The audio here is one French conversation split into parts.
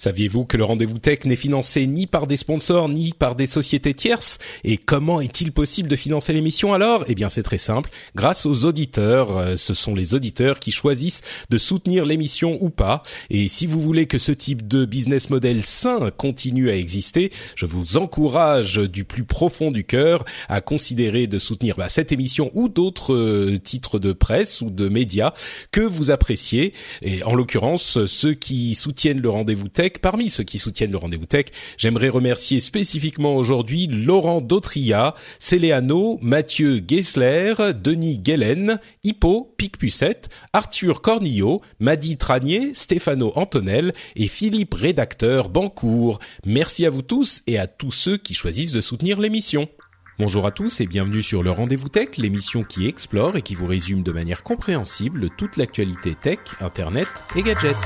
Saviez-vous que le rendez-vous tech n'est financé ni par des sponsors ni par des sociétés tierces? Et comment est-il possible de financer l'émission alors? Eh bien c'est très simple, grâce aux auditeurs. Euh, Ce sont les auditeurs qui choisissent de soutenir l'émission ou pas. Et si vous voulez que ce type de business model sain continue à exister, je vous encourage du plus profond du cœur à considérer de soutenir bah, cette émission ou d'autres euh, titres de presse ou de médias que vous appréciez. Et en l'occurrence, ceux qui soutiennent le rendez-vous tech Parmi ceux qui soutiennent le rendez-vous tech, j'aimerais remercier spécifiquement aujourd'hui Laurent Dautria, Céléano, Mathieu Gessler, Denis Guellen, Hippo, Picpucette, Arthur Cornillo, Madi Tranier, Stéphano Antonel et Philippe Rédacteur Bancourt. Merci à vous tous et à tous ceux qui choisissent de soutenir l'émission. Bonjour à tous et bienvenue sur le Rendez-vous Tech, l'émission qui explore et qui vous résume de manière compréhensible toute l'actualité tech, internet et gadgets.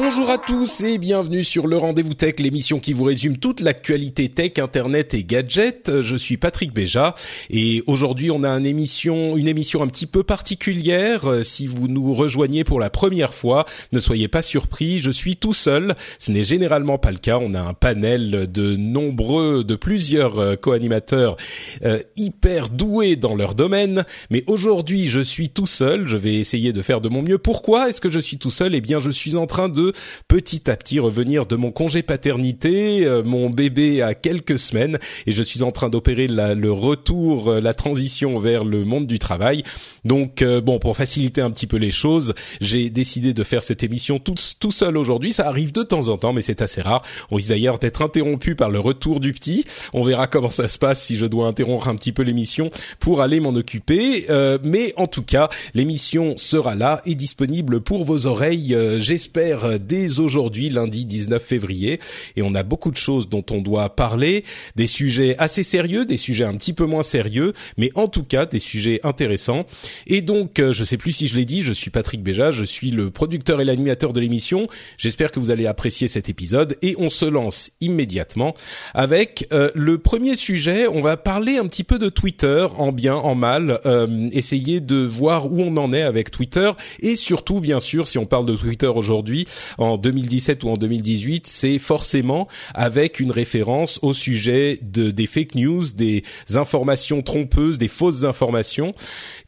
Bonjour à tous et bienvenue sur le Rendez-vous Tech, l'émission qui vous résume toute l'actualité tech, internet et gadgets. Je suis Patrick Béja et aujourd'hui on a une émission, une émission un petit peu particulière. Si vous nous rejoignez pour la première fois, ne soyez pas surpris, je suis tout seul. Ce n'est généralement pas le cas. On a un panel de nombreux, de plusieurs euh, co-animateurs euh, hyper doués dans leur domaine. Mais aujourd'hui, je suis tout seul. Je vais essayer de faire de mon mieux. Pourquoi est-ce que je suis tout seul? Eh bien, je suis en train de petit à petit revenir de mon congé paternité. Euh, mon bébé a quelques semaines et je suis en train d'opérer le retour, euh, la transition vers le monde du travail. Donc, euh, bon, pour faciliter un petit peu les choses, j'ai décidé de faire cette émission tout, tout seul aujourd'hui. Ça arrive de temps en temps, mais c'est assez rare. On risque d'ailleurs d'être interrompu par le retour du petit. On verra comment ça se passe si je dois interrompre un petit peu l'émission pour aller m'en occuper. Euh, mais en tout cas, l'émission sera là et disponible pour vos oreilles, euh, j'espère, euh, dès aujourd'hui, lundi 19 février. Et on a beaucoup de choses dont on doit parler, des sujets assez sérieux, des sujets un petit peu moins sérieux, mais en tout cas des sujets intéressants. Et donc, euh, je sais plus si je l'ai dit, je suis Patrick Béja, je suis le producteur et l'animateur de l'émission. J'espère que vous allez apprécier cet épisode et on se lance immédiatement avec euh, le premier sujet. On va parler un petit peu de Twitter, en bien, en mal, euh, essayer de voir où on en est avec Twitter et surtout, bien sûr, si on parle de Twitter aujourd'hui, en 2017 ou en 2018, c'est forcément avec une référence au sujet de des fake news, des informations trompeuses, des fausses informations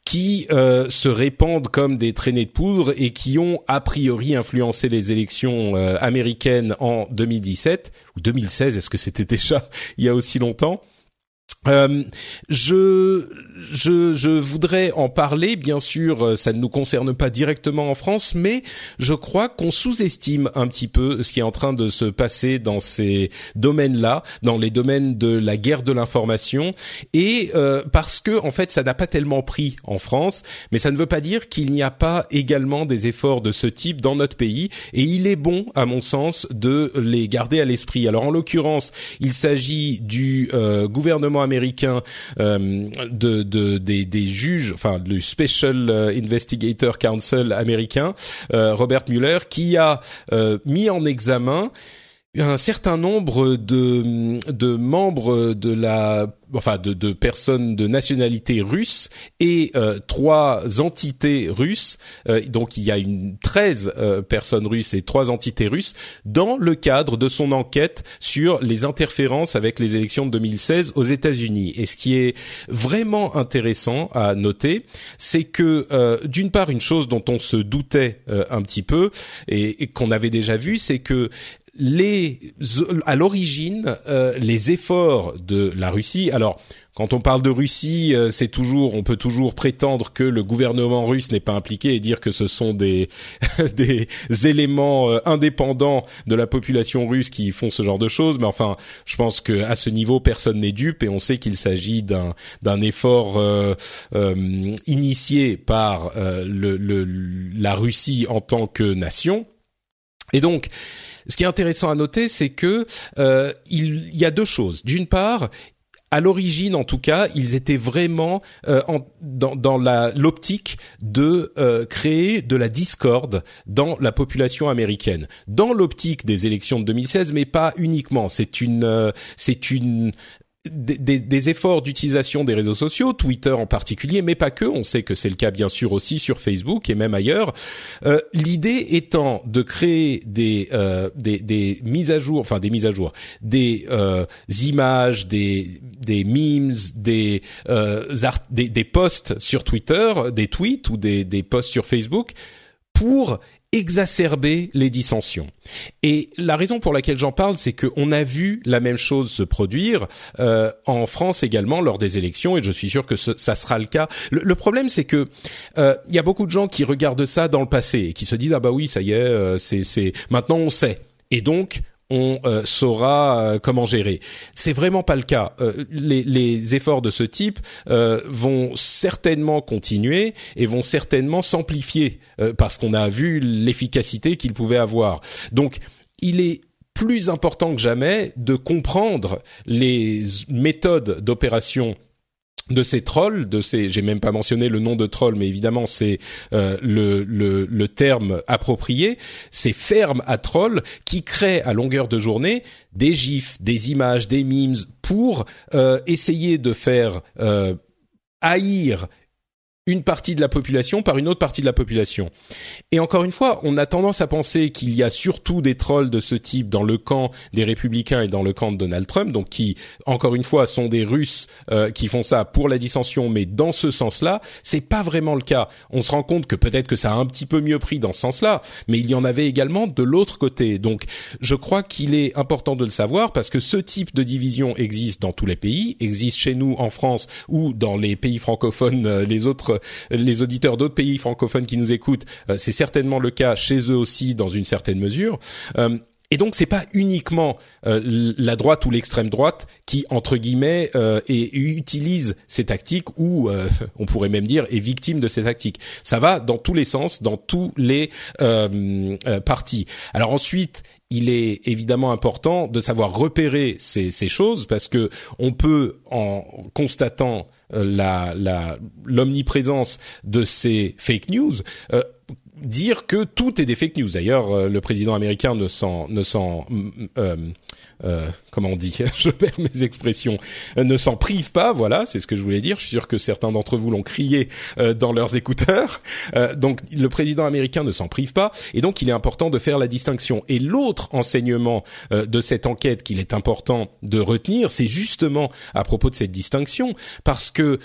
qui euh, se répandent comme des traînées de poudre et qui ont a priori influencé les élections euh, américaines en 2017 ou 2016. Est-ce que c'était déjà il y a aussi longtemps? Euh, je, je, je voudrais en parler. Bien sûr, euh, ça ne nous concerne pas directement en France, mais je crois qu'on sous-estime un petit peu ce qui est en train de se passer dans ces domaines-là, dans les domaines de la guerre de l'information, et euh, parce que en fait, ça n'a pas tellement pris en France, mais ça ne veut pas dire qu'il n'y a pas également des efforts de ce type dans notre pays, et il est bon, à mon sens, de les garder à l'esprit. Alors, en l'occurrence, il s'agit du euh, gouvernement américain euh, de, de des, des juges, enfin du Special euh, Investigator Council américain, euh, Robert Mueller, qui a euh, mis en examen un certain nombre de, de membres de la enfin de, de personnes de nationalité russe et euh, trois entités russes. Euh, donc il y a une 13 euh, personnes russes et trois entités russes dans le cadre de son enquête sur les interférences avec les élections de 2016 aux États-Unis. Et ce qui est vraiment intéressant à noter c'est que euh, d'une part une chose dont on se doutait euh, un petit peu et, et qu'on avait déjà vu c'est que les à l'origine euh, les efforts de la Russie alors quand on parle de Russie, euh, c'est toujours, on peut toujours prétendre que le gouvernement russe n'est pas impliqué et dire que ce sont des des éléments euh, indépendants de la population russe qui font ce genre de choses. Mais enfin, je pense que à ce niveau, personne n'est dupe et on sait qu'il s'agit d'un d'un effort euh, initié par le, le, la Russie en tant que nation. Et donc, ce qui est intéressant à noter, c'est que euh, il, y a deux choses. D'une part, à l'origine, en tout cas, ils étaient vraiment euh, dans l'optique de euh, créer de la discorde dans la population américaine, dans l'optique des élections de 2016, mais pas uniquement. C'est une, euh, c'est une des, des, efforts d'utilisation des réseaux sociaux, Twitter en particulier, mais pas que. On sait que c'est le cas bien sûr aussi sur Facebook et même ailleurs. Euh, L'idée étant de créer des, euh, des, des mises à jour, enfin des mises à jour, des euh, images, des des memes, des, euh, des des posts sur Twitter, des tweets ou des des posts sur Facebook pour exacerber les dissensions. Et la raison pour laquelle j'en parle, c'est qu'on a vu la même chose se produire euh, en France également lors des élections, et je suis sûr que ça sera le cas. Le, problème, c'est que euh, il y a beaucoup de gens qui regardent ça dans le passé et qui se disent ah bah oui, ça y est, euh, c'est maintenant on sait. Et donc, on euh, saura euh, comment gérer. C'est vraiment pas le cas. Euh, les, les, efforts de ce type vont certainement continuer et vont certainement s'amplifier parce qu'on a vu l'efficacité qu'ils pouvaient avoir. Donc, il est plus important que jamais de comprendre les méthodes d'opération de ces trolls, de ces, j'ai même pas mentionné le nom de troll, mais évidemment c'est euh, le, le, terme approprié, ces fermes à trolls qui créent à longueur de journée des gifs, des images, des memes pour euh, essayer de faire euh, haïr une partie de la population par une autre partie de la population. Et encore une fois, on a tendance à penser qu'il y a surtout des trolls de ce type dans le camp des républicains et dans le camp de Donald Trump, donc qui, encore une fois, sont des Russes euh, qui font ça pour la dissension, mais dans ce sens-là, c'est pas vraiment le cas. On se rend compte que peut-être que ça a un petit peu mieux pris dans ce sens-là, mais il y en avait également de l'autre côté. Donc, je crois qu'il est important de le savoir parce que ce type de division existe dans tous les pays, existe chez nous en France ou dans les pays francophones, euh, les autres les auditeurs d'autres pays francophones qui nous écoutent, euh, c'est certainement le cas chez eux aussi dans une certaine mesure. Euh, et donc c'est pas uniquement euh, la droite ou l'extrême droite qui entre guillemets et utilise ces tactiques ou on pourrait même dire est victime de ces tactiques. Ça va dans tous les sens, dans tous les partis. Alors ensuite il est évidemment important de savoir repérer ces, ces choses parce que on peut en constatant euh, la l'omniprésence de ces fake news euh, dire que tout est des fake news. D'ailleurs, euh, le président américain ne s'en ne s'en euh, euh, comment on dit Je perds mes expressions. ne s'en prive pas. Voilà, c'est ce que je voulais dire. Je suis sûr que certains d'entre vous l'ont crié dans leurs écouteurs. donc, le président américain ne s'en prive pas, et donc il est important de faire la distinction. Et l'autre enseignement de cette enquête qu'il est important de retenir, c'est justement à propos de cette distinction, parce que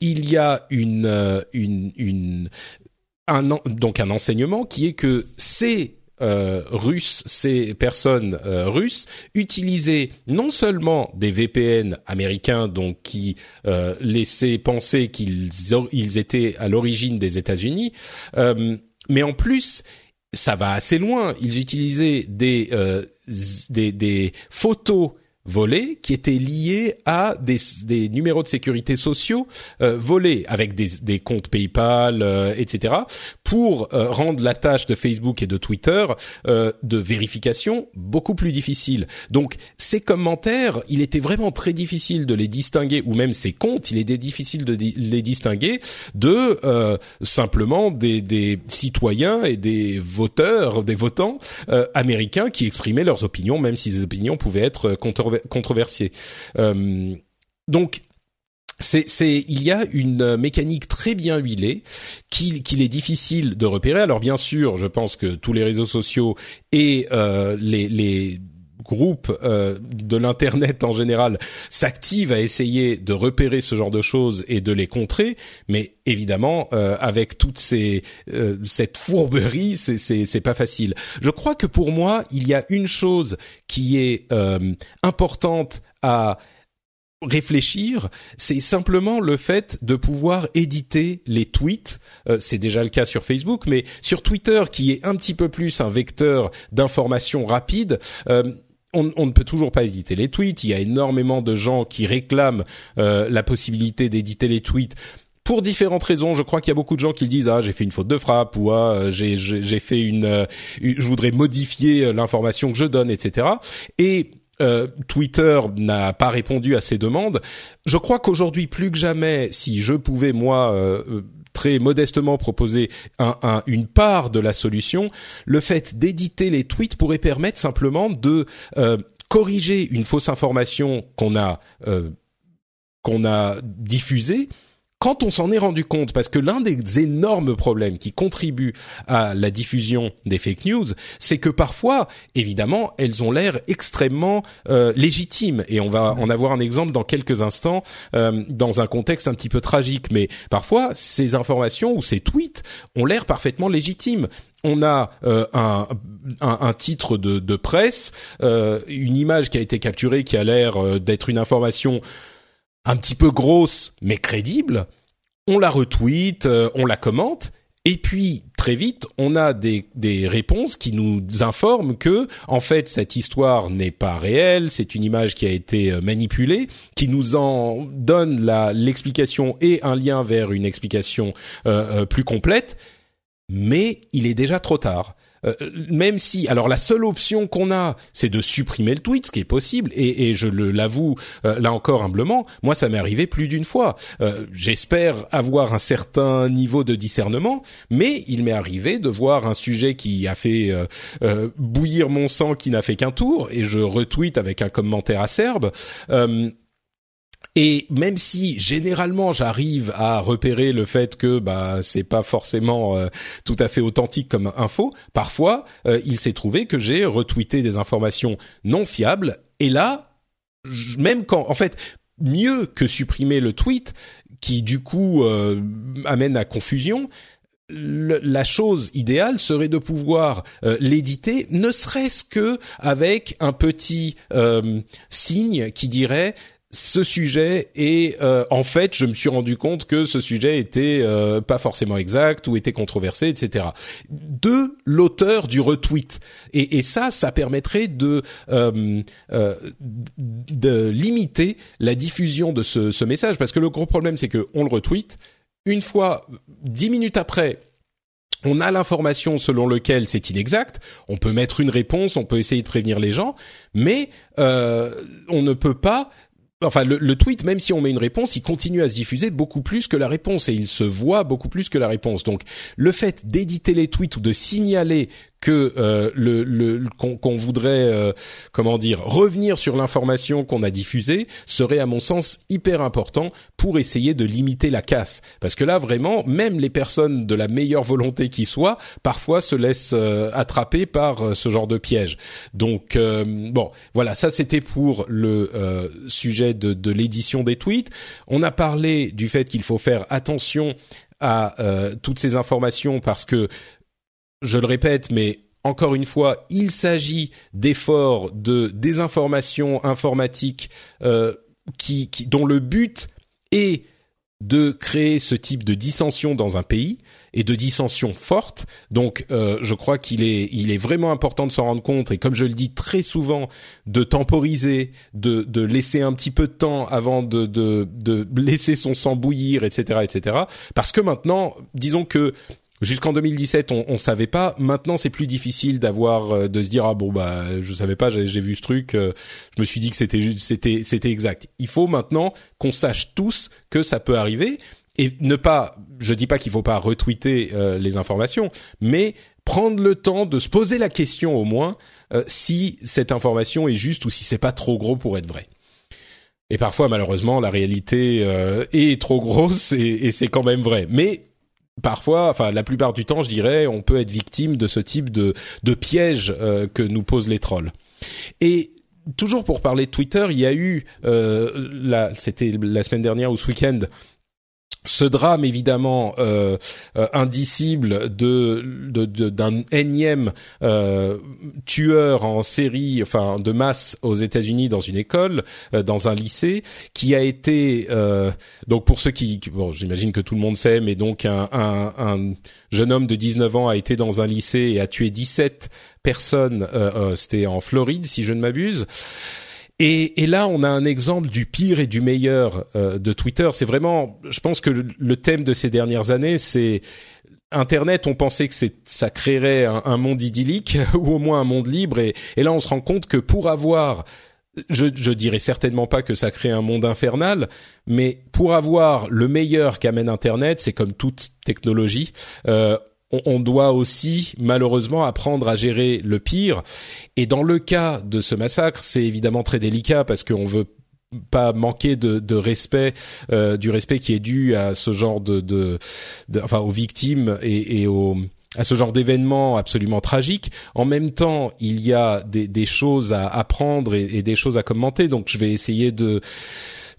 il y a une une, une un donc un enseignement qui est que ces euh, Russes, ces personnes euh, russes utilisaient non seulement des VPN américains, donc qui euh, laissaient penser qu'ils ils étaient à l'origine des États-Unis, euh, mais en plus ça va assez loin. Ils utilisaient des des, des photos volés qui étaient liés à des, des numéros de sécurité sociaux euh, volés avec des, des comptes PayPal, euh, etc. pour euh, rendre la tâche de Facebook et de Twitter euh, de vérification beaucoup plus difficile. Donc ces commentaires, il était vraiment très difficile de les distinguer, ou même ces comptes, il était difficile de les distinguer de simplement des, des, citoyens et des voteurs, des votants américains qui exprimaient leurs opinions, même si ces opinions pouvaient être controversées controversé. Euh, donc c'est, il y a une mécanique très bien huilée qu'il, est difficile de repérer. Alors bien sûr, je pense que tous les réseaux sociaux et euh, les groupes euh, de l'internet en général s'activent à essayer de repérer ce genre de choses et de les contrer, mais évidemment euh, avec toute ces euh, cette fourberie, c'est c'est pas facile. Je crois que pour moi, il y a une chose qui est importante à réfléchir, c'est simplement le fait de pouvoir éditer les tweets. Euh, c'est déjà le cas sur Facebook, mais sur Twitter, qui est un petit peu plus un vecteur d'information rapide. Euh, on, on, ne peut toujours pas éditer les tweets. Il y a énormément de gens qui réclament euh, la possibilité d'éditer les tweets pour différentes raisons. Je crois qu'il y a beaucoup de gens qui disent ah j'ai fait une faute de frappe ou ah j'ai j'ai fait une, je voudrais modifier l'information que je donne, etc. Et euh, Twitter n'a pas répondu à ces demandes. Je crois qu'aujourd'hui, plus que jamais, si je pouvais moi euh, très modestement proposer un, une part de la solution, le fait d'éditer les tweets pourrait permettre simplement de euh, corriger une fausse information qu'on a qu'on a diffusée quand on s'en est rendu compte, parce que l'un des énormes problèmes qui contribuent à la diffusion des fake news, c'est que parfois, évidemment, elles ont l'air extrêmement euh, légitimes. Et on va en avoir un exemple dans quelques instants, euh, dans un contexte un petit peu tragique. Mais parfois, ces informations ou ces tweets ont l'air parfaitement légitimes on a euh, un, un, titre de, de presse, une image qui a été capturée qui a l'air d'être une information un petit peu grosse mais crédible, on la retweet, euh, on la commente, et puis très vite, on a des, des réponses qui nous informent que en fait cette histoire n'est pas réelle, c'est une image qui a été euh, manipulée, qui nous en donne l'explication et un lien vers une explication euh, plus complète, mais il est déjà trop tard. Euh, même si, alors la seule option qu'on a, c'est de supprimer le tweet, ce qui est possible, et, et je l'avoue euh, là encore humblement, moi ça m'est arrivé plus d'une fois. Euh, j'espère avoir un certain niveau de discernement, mais il m'est arrivé de voir un sujet qui a fait bouillir mon sang, qui n'a fait qu'un tour, et je retweet avec un commentaire acerbe. Et même si généralement j'arrive à repérer le fait que bah c'est pas forcément euh, tout à fait authentique comme info, parfois euh, il s'est trouvé que j'ai retweeté des informations non fiables. Et là, même quand, en fait, mieux que supprimer le tweet qui du coup euh, amène à confusion, la chose idéale serait de pouvoir l'éditer, ne serait-ce que avec un petit signe qui dirait ce sujet et euh, en fait je me suis rendu compte que ce sujet était euh, pas forcément exact ou était controversé etc de l'auteur du retweet. Et, et, ça ça permettrait de euh, de limiter la diffusion de ce, ce message. Parce que le gros problème c'est que on le retweet. Une fois dix minutes après on a l'information selon lequel c'est inexact, on peut mettre une réponse, on peut essayer de prévenir les gens, mais euh, on ne peut pas enfin le, tweet, même si on met une réponse, il continue à se diffuser beaucoup plus que la réponse et il se voit beaucoup plus que la réponse. Donc le fait d'éditer les tweets ou de signaler que euh, le, le qu'on voudrait euh, comment dire revenir sur l'information qu'on a diffusée serait à mon sens hyper important pour essayer de limiter la casse. Parce que là vraiment même les personnes de la meilleure volonté qui soient parfois se laissent euh, attraper par ce genre de piège. Donc bon voilà ça c'était pour le sujet de, de l'édition des tweets. On a parlé du fait qu'il faut faire attention à toutes ces informations parce que je le répète, mais encore une fois, il s'agit d'efforts de désinformation informatique euh, qui, dont le but est de créer ce type de dissension dans un pays et de dissension forte. Donc, euh, je crois qu'il est, il est vraiment important de s'en rendre compte et comme je le dis très souvent, de temporiser, de, de laisser un petit peu de temps avant de, de, de laisser son sang bouillir, etc., etc. Parce que maintenant, disons que Jusqu'en 2017, on, on savait pas. Maintenant, c'est plus difficile d'avoir euh, de se dire ah bon bah je savais pas, j'ai vu ce truc, euh, je me suis dit que c'était c'était c'était exact. Il faut maintenant qu'on sache tous que ça peut arriver et ne pas. Je dis pas qu'il faut pas retweeter euh, les informations, mais prendre le temps de se poser la question au moins si cette information est juste ou si c'est pas trop gros pour être vrai. Et parfois, malheureusement, la réalité est trop grosse et, et c'est quand même vrai. Mais parfois, enfin la plupart du temps, je dirais, on peut être victime de ce type de, de piège euh, que nous posent les trolls. Et toujours pour parler de Twitter, il y a eu, euh, c'était la semaine dernière ou ce week-end, ce drame évidemment euh, euh, indicible de d'un énième euh, tueur en série, enfin de masse aux États-Unis dans une école, euh, dans un lycée, qui a été donc pour ceux qui bon j'imagine que tout le monde sait, mais donc un, un, un, jeune homme de 19 ans a été dans un lycée et a tué 17 personnes. C'était en Floride si je ne m'abuse. Et, et, là, on a un exemple du pire et du meilleur euh, de Twitter. C'est vraiment, je pense que le, thème de ces dernières années, c'est Internet. On pensait que ça créerait un, monde idyllique ou au moins un monde libre. Et, et, là, on se rend compte que pour avoir je, je dirais certainement pas que ça crée un monde infernal, mais pour avoir le meilleur qu'amène Internet, c'est comme toute technologie, euh, on, doit aussi malheureusement apprendre à gérer le pire. Et dans le cas de ce massacre, c'est évidemment très délicat parce qu'on veut pas manquer de, respect euh, du respect qui est dû à ce genre de, enfin aux victimes et, à ce genre d'événements absolument tragiques. En même temps, il y a des, choses à apprendre et, des choses à commenter. Donc, je vais essayer de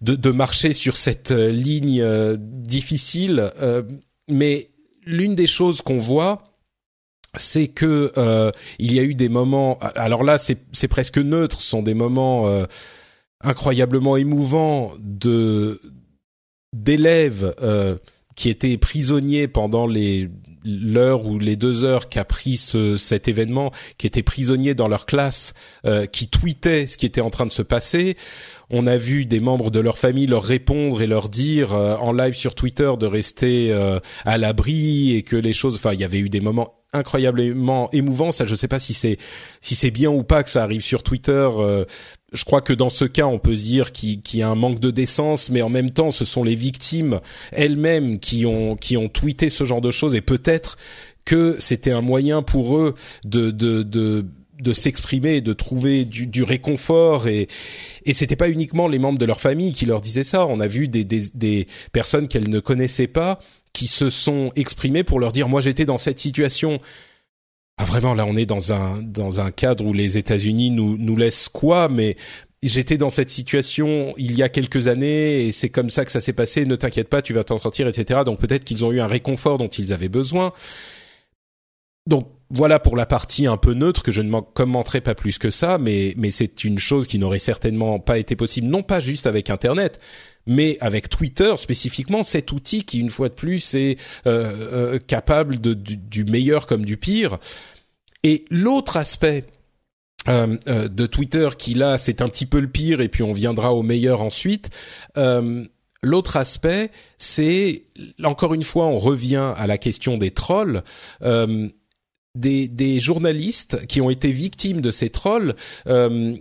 de, marcher sur cette euh, ligne euh, difficile. mais l'une des choses qu'on voit, c'est que euh, il y a eu des moments. Alors là, c'est presque neutre. Ce sont des moments euh, incroyablement émouvants de d'élèves euh, qui étaient prisonniers pendant les l'heure ou les deux heures qu'a pris ce, cet événement, qui étaient prisonniers dans leur classe, euh, qui tweetaient ce qui était en train de se passer. On a vu des membres de leur famille leur répondre et leur dire euh, en live sur Twitter de rester euh, à l'abri et que les choses. Enfin, il y avait eu des moments incroyablement émouvants. Ça, je sais pas si c'est si c'est bien ou pas que ça arrive sur Twitter je crois que dans ce cas, on peut se dire qu'il y a un manque de décence, mais en même temps, ce sont les victimes elles-mêmes qui ont qui ont tweeté ce genre de choses et peut-être que c'était un moyen pour eux de de de de s'exprimer, de trouver du, du, réconfort et et c'était pas uniquement les membres de leur famille qui leur disaient ça. On a vu des des, des personnes qu'elles ne connaissaient pas qui se sont exprimées pour leur dire moi j'étais dans cette situation. Ah vraiment là on est dans un dans un cadre où les États-Unis nous nous laissent quoi mais j'étais dans cette situation il y a quelques années et c'est comme ça que ça s'est passé. Ne t'inquiète pas tu vas t'en sortir etc donc peut-être qu'ils ont eu un réconfort dont ils avaient besoin. Donc voilà pour la partie un peu neutre que je ne commenterai pas plus que ça mais mais c'est une chose qui n'aurait certainement pas été possible non pas juste avec internet mais avec Twitter spécifiquement, cet outil qui une fois de plus est euh, euh, capable de, du, meilleur comme du pire. Et l'autre aspect euh, de Twitter qui là c'est un petit peu le pire et puis on viendra au meilleur ensuite. L'autre aspect, c'est encore une fois, on revient à la question des trolls. Des, des, journalistes qui ont été victimes de ces trolls,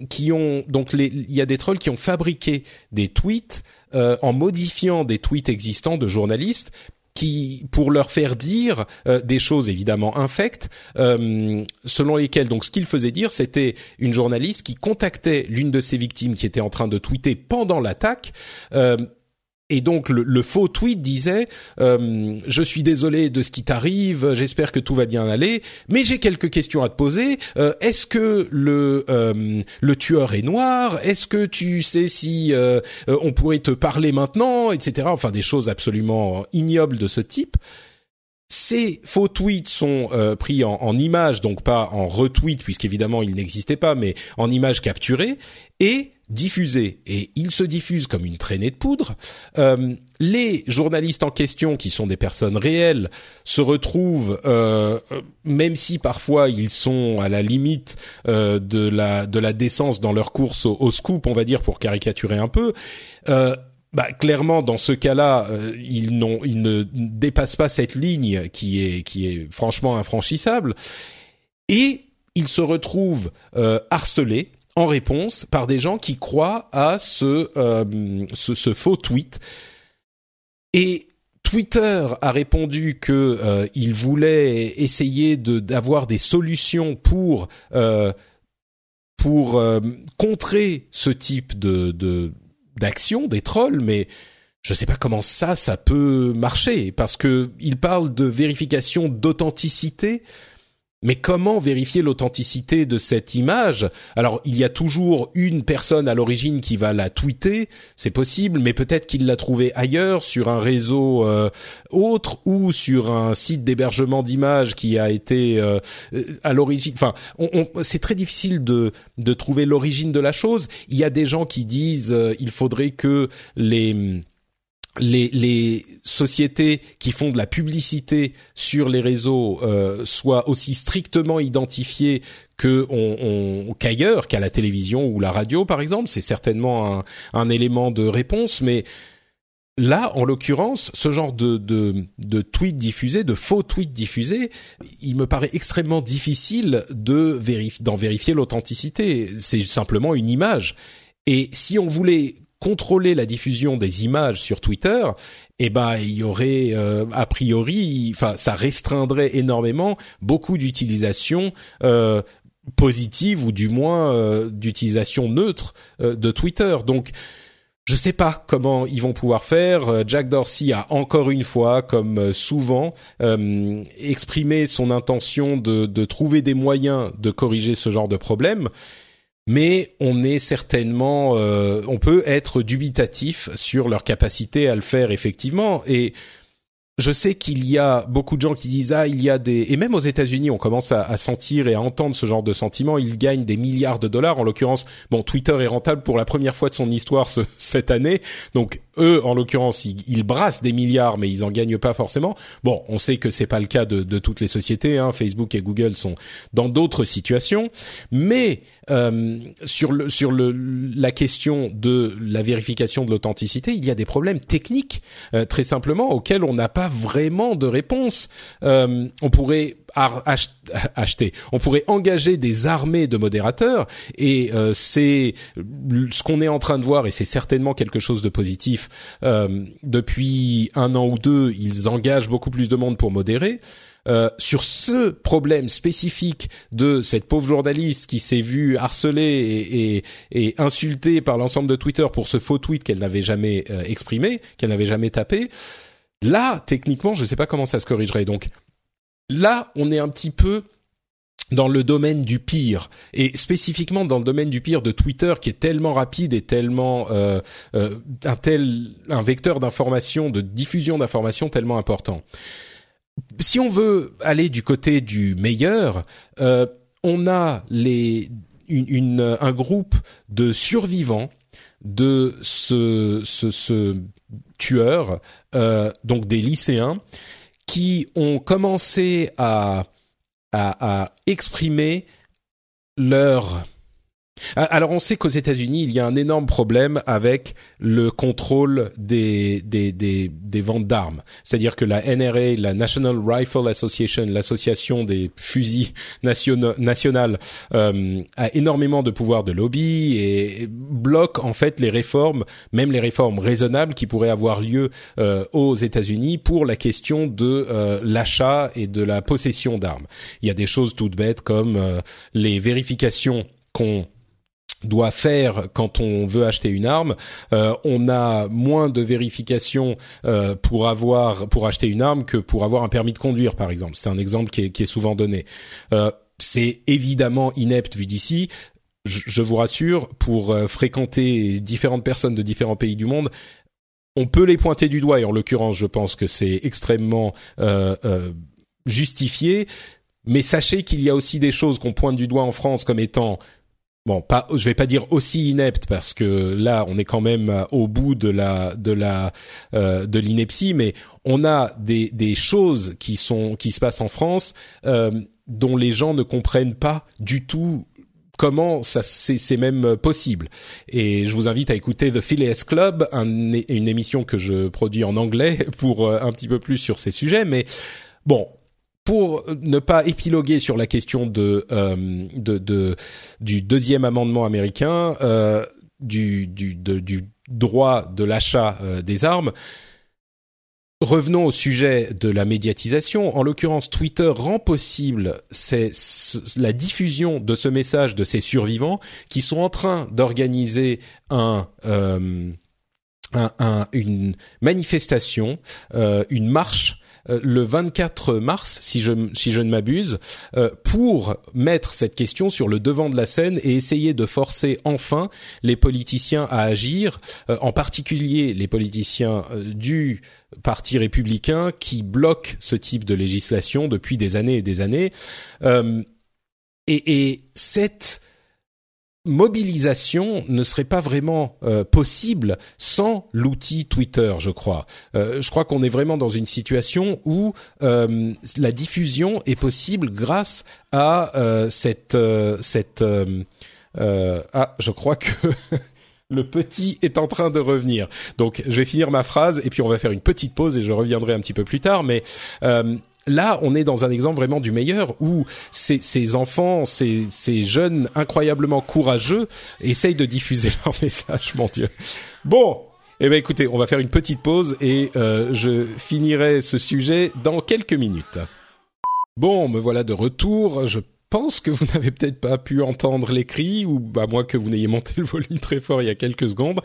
qui ont donc il y a des trolls qui ont fabriqué des tweets euh, en modifiant des tweets existants de journalistes qui pour leur faire dire euh, des choses évidemment infectes euh, selon lesquelles donc ce qu'il faisait dire c'était une journaliste qui contactait l'une de ses victimes qui était en train de tweeter pendant l'attaque et donc le, faux tweet disait euh, je suis désolé de ce qui t'arrive, j'espère que tout va bien aller, mais j'ai quelques questions à te poser. Euh, est-ce que le euh, le tueur est noir? Est-ce que tu sais si on pourrait te parler maintenant, etc. Enfin des choses absolument ignobles de ce type. Ces faux tweets sont pris en, en images, donc pas en retweet puisqu'évidemment ils n'existaient pas, mais en images capturées et diffusé et il se diffuse comme une traînée de poudre. Euh, les journalistes en question, qui sont des personnes réelles, se retrouvent, euh, même si parfois ils sont à la limite euh, de la de la décence dans leur course au, scoop, on va dire pour caricaturer un peu. bah, clairement, dans ce cas-là, ils, n'ont, ils ne dépassent pas cette ligne qui est, qui est franchement infranchissable, et ils se retrouvent harcelés, en réponse par des gens qui croient à ce, euh, ce, faux tweet. Et Twitter a répondu que euh, il voulait essayer de d'avoir des solutions pour euh, pour contrer ce type de d'action des trolls, mais je sais pas comment ça ça peut marcher parce que il parle de vérification d'authenticité mais comment vérifier l'authenticité de cette image? Alors, il y a toujours une personne à l'origine qui va la tweeter, c'est possible, mais peut-être qu'il l'a trouvée ailleurs, sur un réseau euh, autre ou sur un site d'hébergement d'images qui a été euh, à l'origine. Enfin, c'est très difficile de de trouver l'origine de la chose. Il y a des gens qui disent euh, il faudrait que les les, sociétés qui font de la publicité sur les réseaux euh, soient aussi strictement identifiées qu'ailleurs, qu'à la télévision ou la radio, par exemple, c'est certainement un, élément de réponse. Mais là, en l'occurrence, ce genre de, de, de tweets diffusés, de faux tweets diffusés, il me paraît extrêmement difficile de d'en vérifier l'authenticité. C'est simplement une image. Et si on voulait contrôler la diffusion des images sur Twitter, eh ben il y aurait euh, a priori, enfin ça restreindrait énormément beaucoup d'utilisation euh, positive ou du moins euh, d'utilisation neutre de Twitter. Donc je sais pas comment ils vont pouvoir faire. Jack Dorsey a encore une fois, comme souvent, exprimé son intention de, de, trouver des moyens de corriger ce genre de problème mais on est certainement, euh, on peut être dubitatif sur leur capacité à le faire effectivement. Et je sais qu'il y a beaucoup de gens qui disent ah il y a des et même aux États-Unis on commence à, à, sentir et à entendre ce genre de sentiment. Ils gagnent des milliards de dollars. En l'occurrence, bon Twitter est rentable pour la première fois de son histoire ce, cette année. Donc eux, en l'occurrence, ils, brassent des milliards, mais ils en gagnent pas forcément. Bon, on sait que c'est pas le cas de, de toutes les sociétés. Hein. Facebook et Google sont dans d'autres situations, mais euh, sur le sur le la question de la vérification de l'authenticité, il y a des problèmes techniques euh, très simplement auxquels on n'a pas vraiment de réponse. Euh, on pourrait acheter. On pourrait engager des armées de modérateurs et euh, c'est ce qu'on est en train de voir et c'est certainement quelque chose de positif. Euh, depuis un an ou deux, ils engagent beaucoup plus de monde pour modérer. Euh, sur ce problème spécifique de cette pauvre journaliste qui s'est vue harcelée et, et, et insultée par l'ensemble de Twitter pour ce faux tweet qu'elle n'avait jamais exprimé, qu'elle n'avait jamais tapé, là, techniquement, je ne sais pas comment ça se corrigerait. Donc, là, on est un petit peu dans le domaine du pire et spécifiquement dans le domaine du pire de Twitter qui est tellement rapide et tellement euh, euh, un tel un vecteur d'information de diffusion d'information tellement important. Si on veut aller du côté du meilleur, euh, on a les un groupe de survivants de ce, ce, ce tueur, donc des lycéens qui ont commencé à, à, exprimer leur alors on sait qu'aux États-Unis, il y a un énorme problème avec le contrôle des des des, des ventes d'armes. C'est-à-dire que la NRA, la National Rifle Association, l'association des fusils nationales, euh, a énormément de pouvoir de lobby et bloque en fait les réformes, même les réformes raisonnables qui pourraient avoir lieu euh, aux États-Unis pour la question de euh, l'achat et de la possession d'armes. Il y a des choses toutes bêtes comme les vérifications qu'on doit faire quand on veut acheter une arme. Euh, on a moins de vérifications euh, pour avoir pour acheter une arme que pour avoir un permis de conduire, par exemple. C'est un exemple qui est, qui est souvent donné. Euh, c'est évidemment inepte vu d'ici. Je, je, vous rassure, pour euh, fréquenter différentes personnes de différents pays du monde, on peut les pointer du doigt. Et en l'occurrence, je pense que c'est extrêmement euh, justifié. Mais sachez qu'il y a aussi des choses qu'on pointe du doigt en France comme étant bon, pas, je vais pas dire aussi inepte parce que là, on est quand même euh, au bout de la de la euh, de l'ineptie, mais on a des des choses qui sont qui se passent en France euh, dont les gens ne comprennent pas du tout comment ça c'est même possible. Et je vous invite à écouter The Phileas Club, une émission que je produis en anglais pour un petit peu plus sur ces sujets. Mais bon, pour ne pas épiloguer sur la question de, euh, de, de, du deuxième amendement américain, euh, du, du, du droit de l'achat euh, des armes, revenons au sujet de la médiatisation. En l'occurrence, Twitter rend possible la diffusion de ce message de ces survivants qui sont en train d'organiser un, euh, un, un, une manifestation, euh, une marche le 24 mars, si je si je ne m'abuse, pour mettre cette question sur le devant de la scène et essayer de forcer enfin les politiciens à agir, en particulier les politiciens du parti républicain qui bloquent ce type de législation depuis des années et des années. et, et cette mobilisation ne serait pas vraiment euh, possible sans l'outil Twitter, je crois. Euh, je crois qu'on est vraiment dans une situation où euh, la diffusion est possible grâce à cette cette ah, je crois que le petit est en train de revenir. Donc, je vais finir ma phrase et puis on va faire une petite pause et je reviendrai un petit peu plus tard. Mais là, on est dans un exemple vraiment du meilleur où ces, ces enfants, ces, ces, jeunes incroyablement courageux essayent de diffuser leur message, mon Dieu. Bon, eh ben écoutez, on va faire une petite pause et euh, je finirai ce sujet dans quelques minutes. Bon, me voilà de retour. Je pense que vous n'avez peut-être pas pu entendre les cris, ou à moins que vous n'ayez monté le volume très fort il y a quelques secondes.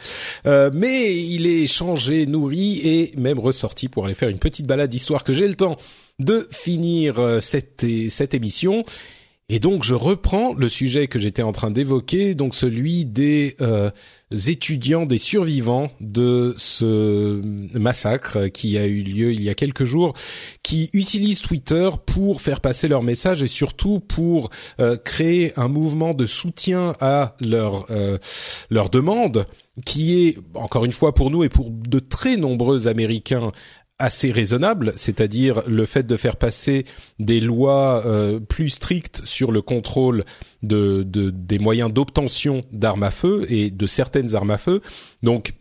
Euh, mais il est changé, nourri et même ressorti pour aller faire une petite balade, histoire que j'ai le temps de finir euh, cette, cette émission. Et donc je reprends le sujet que j'étais en train d'évoquer, donc celui des euh, étudiants, des survivants de ce massacre qui a eu lieu il y a quelques jours, qui utilisent Twitter pour faire passer leur message et surtout pour euh, créer un mouvement de soutien à leur leur demande qui est encore une fois pour nous et pour de très nombreux Américains assez raisonnable, c'est-à-dire le fait de faire passer des lois euh, plus strictes sur le contrôle de, de des moyens d'obtention d'armes à feu et de certaines armes à feu. Donc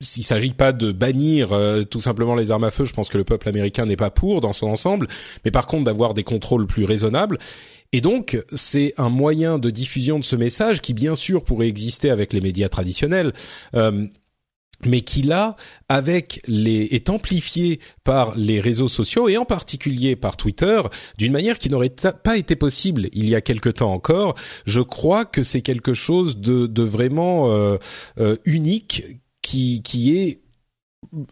s'il s'agit pas de bannir euh, tout simplement les armes à feu, je pense que le peuple américain n'est pas pour dans son ensemble, mais par contre d'avoir des contrôles plus raisonnables. Et donc, c'est un moyen de diffusion de ce message qui, bien sûr, pourrait exister avec les médias traditionnels. Euh, mais qui là, avec les, est amplifié par les réseaux sociaux et en particulier par Twitter, d'une manière qui n'aurait pas été possible il y a quelque temps encore. Je crois que c'est quelque chose de, de vraiment euh, euh, unique qui, qui est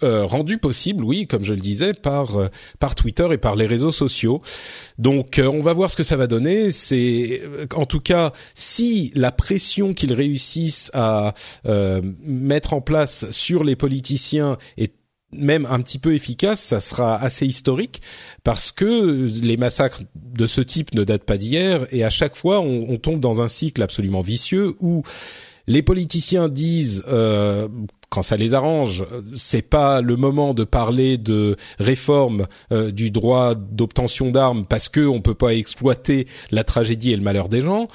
euh, rendu possible, oui, comme je le disais, par euh, par Twitter et par les réseaux sociaux. Donc, euh, on va voir ce que ça va donner. C'est, en tout cas, si la pression qu'ils réussissent à mettre en place sur les politiciens est même un petit peu efficace, ça sera assez historique parce que les massacres de ce type ne datent pas d'hier et à chaque fois on, on, tombe dans un cycle absolument vicieux où les politiciens disent euh, quand ça les arrange, c'est pas le moment de parler de réforme euh, du droit d'obtention d'armes parce que on peut pas exploiter la tragédie et le malheur des gens.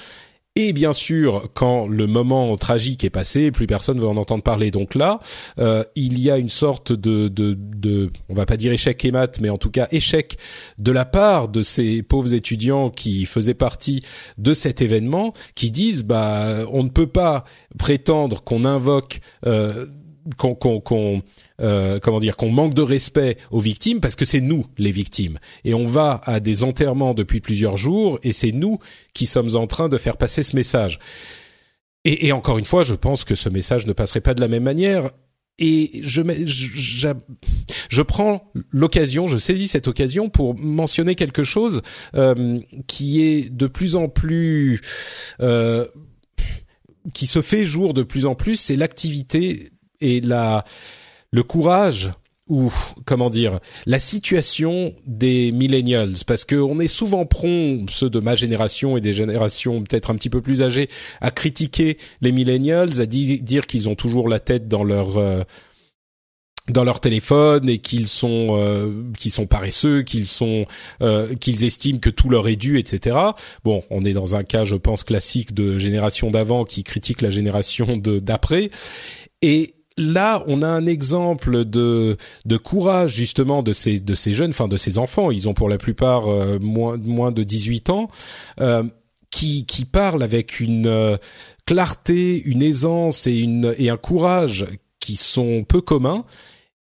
Et bien sûr, quand le moment tragique est passé, plus personne veut en entendre parler. Donc là, euh, il y a une sorte de, de, de, on va pas dire échec et mat, mais en tout cas échec de la part de ces pauvres étudiants qui faisaient partie de cet événement, qui disent, bah, on ne peut pas prétendre qu'on invoque euh, qu'on qu'on euh, comment dire qu'on manque de respect aux victimes parce que c'est nous les victimes et on va à des enterrements depuis plusieurs jours et c'est nous qui sommes en train de faire passer ce message. Et, et, encore une fois, je pense que ce message ne passerait pas de la même manière. Et je, je, je prends l'occasion, je saisis cette occasion pour mentionner quelque chose euh, qui est de plus en plus, euh, qui se fait jour de plus en plus, c'est l'activité et la le courage ou comment dire la situation des millennials parce que on est souvent prompt ceux de ma génération et des générations peut-être un petit peu plus âgées à critiquer les millennials à dire qu'ils ont toujours la tête dans leur euh, dans leur téléphone et qu'ils sont euh, qu'ils sont paresseux, qu'ils sont euh, qu'ils estiment que tout leur est dû, etc. Bon, on est dans un cas, je pense, classique de génération d'avant qui critique la génération de d'après. Et là, on a un exemple de, de courage justement de ces, de ces jeunes, enfin de ces enfants. Ils ont pour la plupart euh, moins, moins de 18 ans. Euh, qui, qui parlent avec une euh, clarté, une aisance et, une, et un courage qui sont peu communs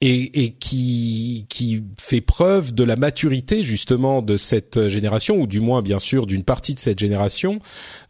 et, et, qui qui fait preuve de la maturité justement de cette génération ou du moins bien sûr d'une partie de cette génération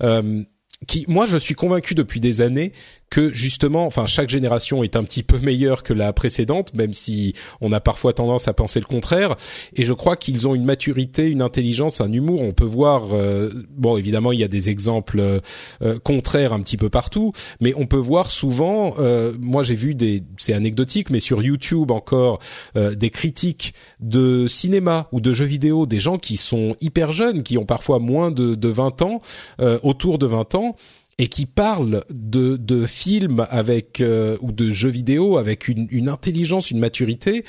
euh, qui moi je suis convaincu depuis des années que justement, enfin chaque génération est un petit peu meilleure que la précédente, même si on a parfois tendance à penser le contraire. Et je crois qu'ils ont une maturité, une intelligence, un humour. On peut voir, euh, bon évidemment il y a des exemples euh, contraires un petit peu partout, mais on peut voir souvent. moi j'ai vu des, c'est anecdotique, mais sur YouTube encore des critiques de cinéma ou de jeux vidéo, des gens qui sont hyper jeunes, qui ont parfois moins de, de 20 ans, autour de 20 ans et qui parle de, films avec euh, ou de jeux vidéo avec une intelligence, une maturité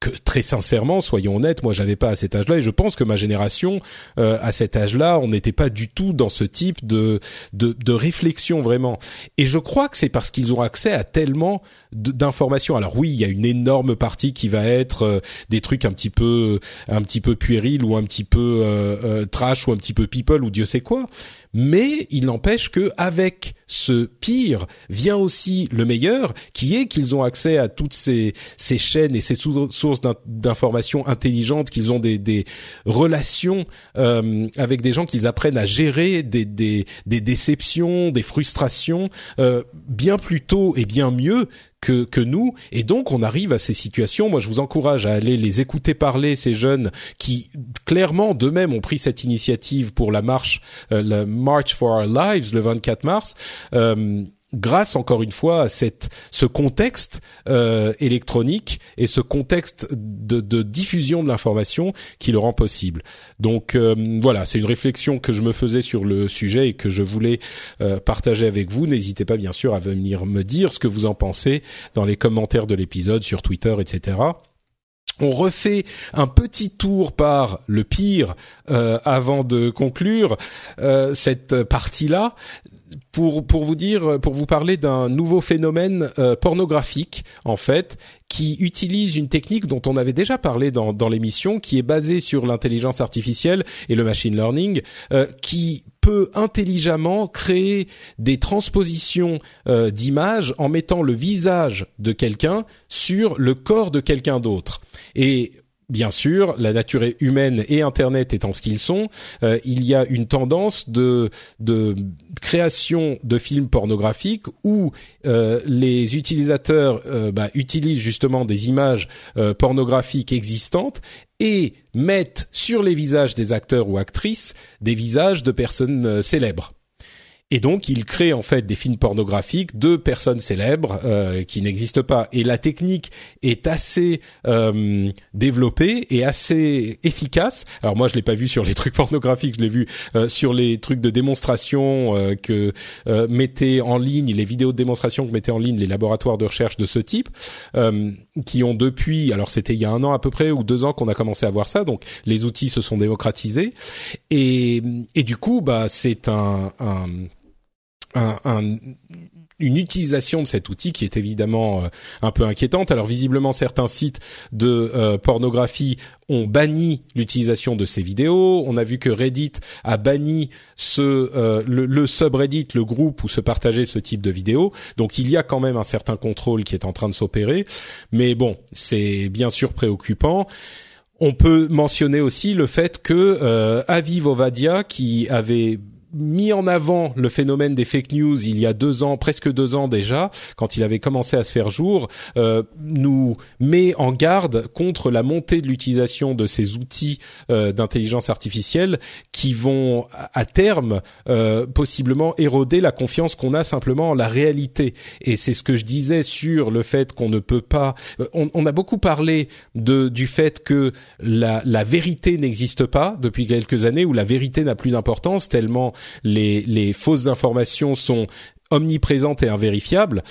que très sincèrement, soyons honnêtes, moi j'avais pas à cet âge-là et je pense que ma génération euh, à cet âge-là, on n'était pas du tout dans ce type de, de, de réflexion vraiment. Et je crois que c'est parce qu'ils ont accès à tellement d'informations. Alors oui, il y a une énorme partie qui va être euh, des trucs un petit peu un petit peu puérils ou un petit peu euh, trash ou un petit peu people ou Dieu sait quoi mais il n'empêche que avec ce pire vient aussi le meilleur, qui est qu'ils ont accès à toutes ces, ces chaînes et ces sources d'informations intelligentes, qu'ils ont des, des relations euh, avec des gens qu'ils apprennent à gérer des, des, des déceptions, des frustrations euh, bien plus tôt et bien mieux que, que nous. Et donc, on arrive à ces situations. Moi, je vous encourage à aller les écouter parler, ces jeunes qui, clairement, d'eux-mêmes ont pris cette initiative pour la marche, euh, la March for Our Lives, le 24 mars. Euh, grâce encore une fois à cette ce contexte euh, électronique et ce contexte de, de diffusion de l'information qui le rend possible. Donc euh, voilà, c'est une réflexion que je me faisais sur le sujet et que je voulais euh, partager avec vous. N'hésitez pas bien sûr à venir me dire ce que vous en pensez dans les commentaires de l'épisode sur Twitter, etc. On refait un petit tour par le pire euh, avant de conclure euh, cette partie-là pour pour vous dire, pour vous parler d'un nouveau phénomène euh, pornographique en fait, qui utilise une technique dont on avait déjà parlé dans dans l'émission, qui est basée sur l'intelligence artificielle et le machine learning, euh, qui peut intelligemment créer des transpositions euh, d'images en mettant le visage de quelqu'un sur le corps de quelqu'un d'autre. Et bien sûr, la nature humaine et Internet étant ce qu'ils sont, euh, il y a une tendance de, création de films pornographiques où euh, les utilisateurs euh, bah, utilisent justement des images pornographiques existantes et mettent sur les visages des acteurs ou actrices des visages de personnes célèbres. Et donc, il crée en fait des films pornographiques de personnes célèbres euh, qui n'existent pas. Et la technique est assez euh, développée et assez efficace. Alors moi, je l'ai pas vu sur les trucs pornographiques, je l'ai vu euh, sur les trucs de démonstration euh, que euh, mettaient en ligne, les vidéos de démonstration que mettaient en ligne les laboratoires de recherche de ce type, qui ont depuis, alors c'était il y a un an à peu près ou deux ans qu'on a commencé à voir ça. Donc les outils se sont démocratisés et, et du coup, bah c'est un, un un, une utilisation de cet outil qui est évidemment euh, un peu inquiétante. Alors visiblement, certains sites de euh, pornographie ont banni l'utilisation de ces vidéos. On a vu que Reddit a banni ce euh, le, le, subreddit, le groupe où se partageait ce type de vidéos. Donc il y a quand même un certain contrôle qui est en train de s'opérer. Mais bon, c'est bien sûr préoccupant. On peut mentionner aussi le fait que Aviv Ovadia, qui avait mis en avant le phénomène des fake news il y a deux ans, presque deux ans déjà, quand il avait commencé à se faire jour, euh, nous met en garde contre la montée de l'utilisation de ces outils euh, d'intelligence artificielle qui vont à terme euh, possiblement éroder la confiance qu'on a simplement en la réalité. Et c'est ce que je disais sur le fait qu'on ne peut pas. On, on, a beaucoup parlé de du fait que la, la vérité n'existe pas depuis quelques années, où la vérité n'a plus d'importance tellement les, fausses informations sont omniprésentes et invérifiables,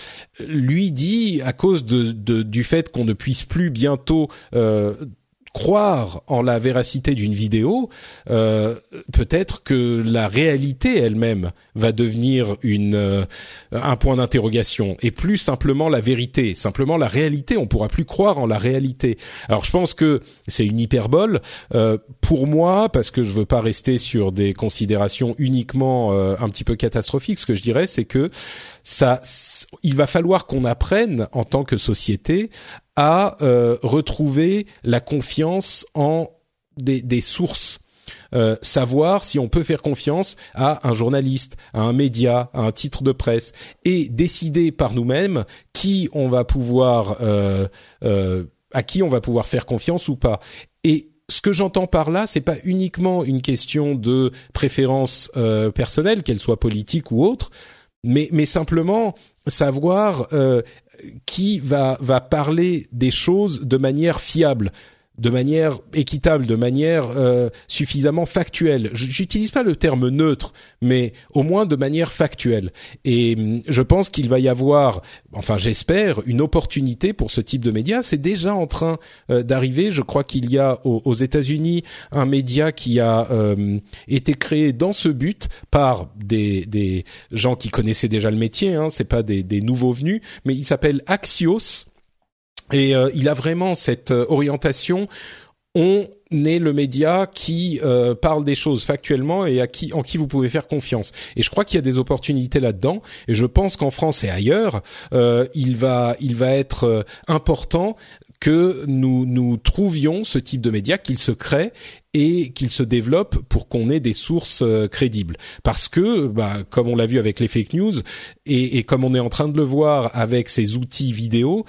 lui dit à cause du fait qu'on ne puisse plus bientôt euh, croire en la véracité d'une vidéo, euh, peut-être que la réalité elle-même va devenir une euh, un point d'interrogation et plus simplement la vérité, simplement la réalité. On pourra plus croire en la réalité. Alors je pense que c'est une hyperbole euh, pour moi parce que je veux pas rester sur des considérations uniquement euh, un petit peu catastrophiques. Ce que je dirais, c'est que ça, il va falloir qu'on apprenne en tant que société à euh, retrouver la confiance en des, des sources euh, savoir si on peut faire confiance à un journaliste, à un média, à un titre de presse, et décider par nous-mêmes qui on va pouvoir, euh, euh, à qui on va pouvoir faire confiance ou pas. Et ce que j'entends par là, c'est pas uniquement une question de préférence euh, personnelle, qu'elle soit politique ou autre, mais, mais simplement savoir euh, qui va, parler des choses de manière fiable de manière équitable, de manière euh, suffisamment factuelle. J'utilise pas le terme neutre, mais au moins de manière factuelle. Et hum, je pense qu'il va y avoir, enfin j'espère, une opportunité pour ce type de média. C'est déjà en train euh, d'arriver. Je crois qu'il y a aux, États-Unis un média qui a euh, été créé dans ce but par des, des gens qui connaissaient déjà le métier. Hein, C'est pas des, des nouveaux venus, mais il s'appelle Axios et euh, il a vraiment cette euh, orientation. On est le média qui euh, parle des choses factuellement et à qui en qui vous pouvez faire confiance. Et je crois qu'il y a des opportunités là-dedans. Et je pense qu'en France et ailleurs, il va il va être important que nous nous trouvions ce type de média, qu'il se crée et qu'il se développe pour qu'on ait des sources euh, crédibles. Parce que, bah, comme on l'a vu avec les fake news et, et, comme on est en train de le voir avec ces outils vidéo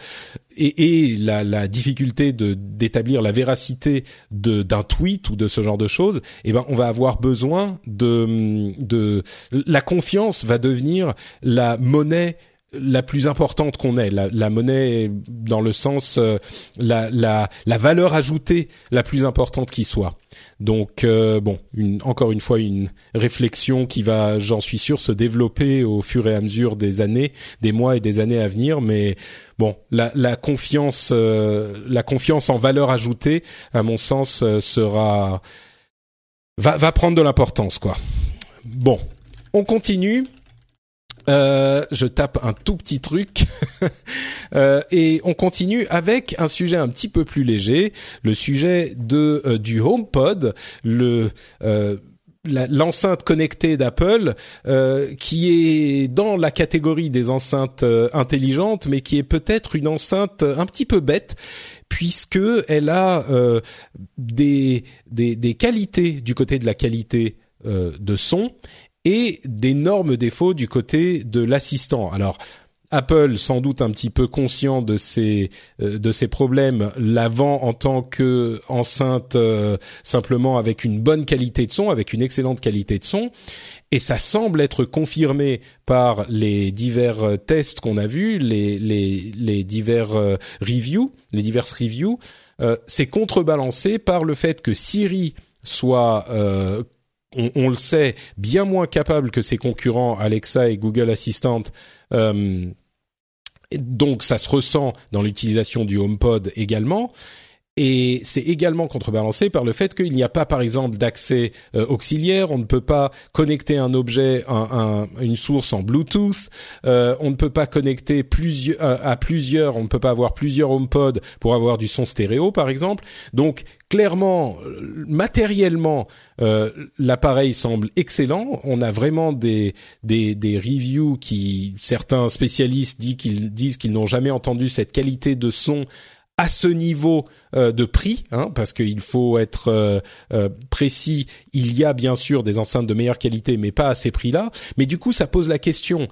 et, et la, la, difficulté d'établir la véracité d'un tweet ou de ce genre de choses, eh ben, on va avoir besoin de de la confiance va devenir la monnaie la plus importante qu'on ait, la, la, monnaie dans le sens euh, la, la, la, valeur ajoutée la plus importante qui soit. Donc euh, bon, une, encore une fois une réflexion qui va, j'en suis sûr, se développer au fur et à mesure des années, des mois et des années à venir. Mais bon, la, la confiance, euh, la confiance en valeur ajoutée, à mon sens, sera va, va prendre de l'importance quoi. Bon, on continue. Euh, je tape un tout petit truc. Euh, et on continue avec un sujet un petit peu plus léger, le sujet de euh, du HomePod, le l'enceinte connectée d'Apple qui est dans la catégorie des enceintes intelligentes mais qui est peut-être une enceinte un petit peu bête puisque elle a des, des qualités du côté de la qualité de son et d'énormes défauts du côté de l'assistant. Alors Apple, sans doute un petit peu conscient de ces euh, de ces problèmes, l'avant en tant que enceinte euh, simplement avec une bonne qualité de son, avec une excellente qualité de son, et ça semble être confirmé par les divers euh, tests qu'on a vus, les les les divers reviews, les diverses reviews. c'est contrebalancé par le fait que Siri soit on, le sait, bien moins capable que ses concurrents Alexa et Google Assistant. Euh, donc ça se ressent dans l'utilisation du HomePod également. Et c'est également contrebalancé par le fait qu'il n'y a pas, par exemple, d'accès euh, auxiliaire. On ne peut pas connecter un objet, un, une source en Bluetooth. Euh, on ne peut pas connecter plusieurs à plusieurs. On ne peut pas avoir plusieurs HomePod pour avoir du son stéréo, par exemple. Donc clairement, matériellement, euh, l'appareil semble excellent. On a vraiment des des, des reviews qui certains spécialistes disent qu'ils disent qu'ils n'ont jamais entendu cette qualité de son à ce niveau euh, de prix, hein, parce qu'il faut être euh, euh, précis. Il y a bien sûr des enceintes de meilleure qualité, mais pas à ces prix-là. Mais du coup, ça pose la question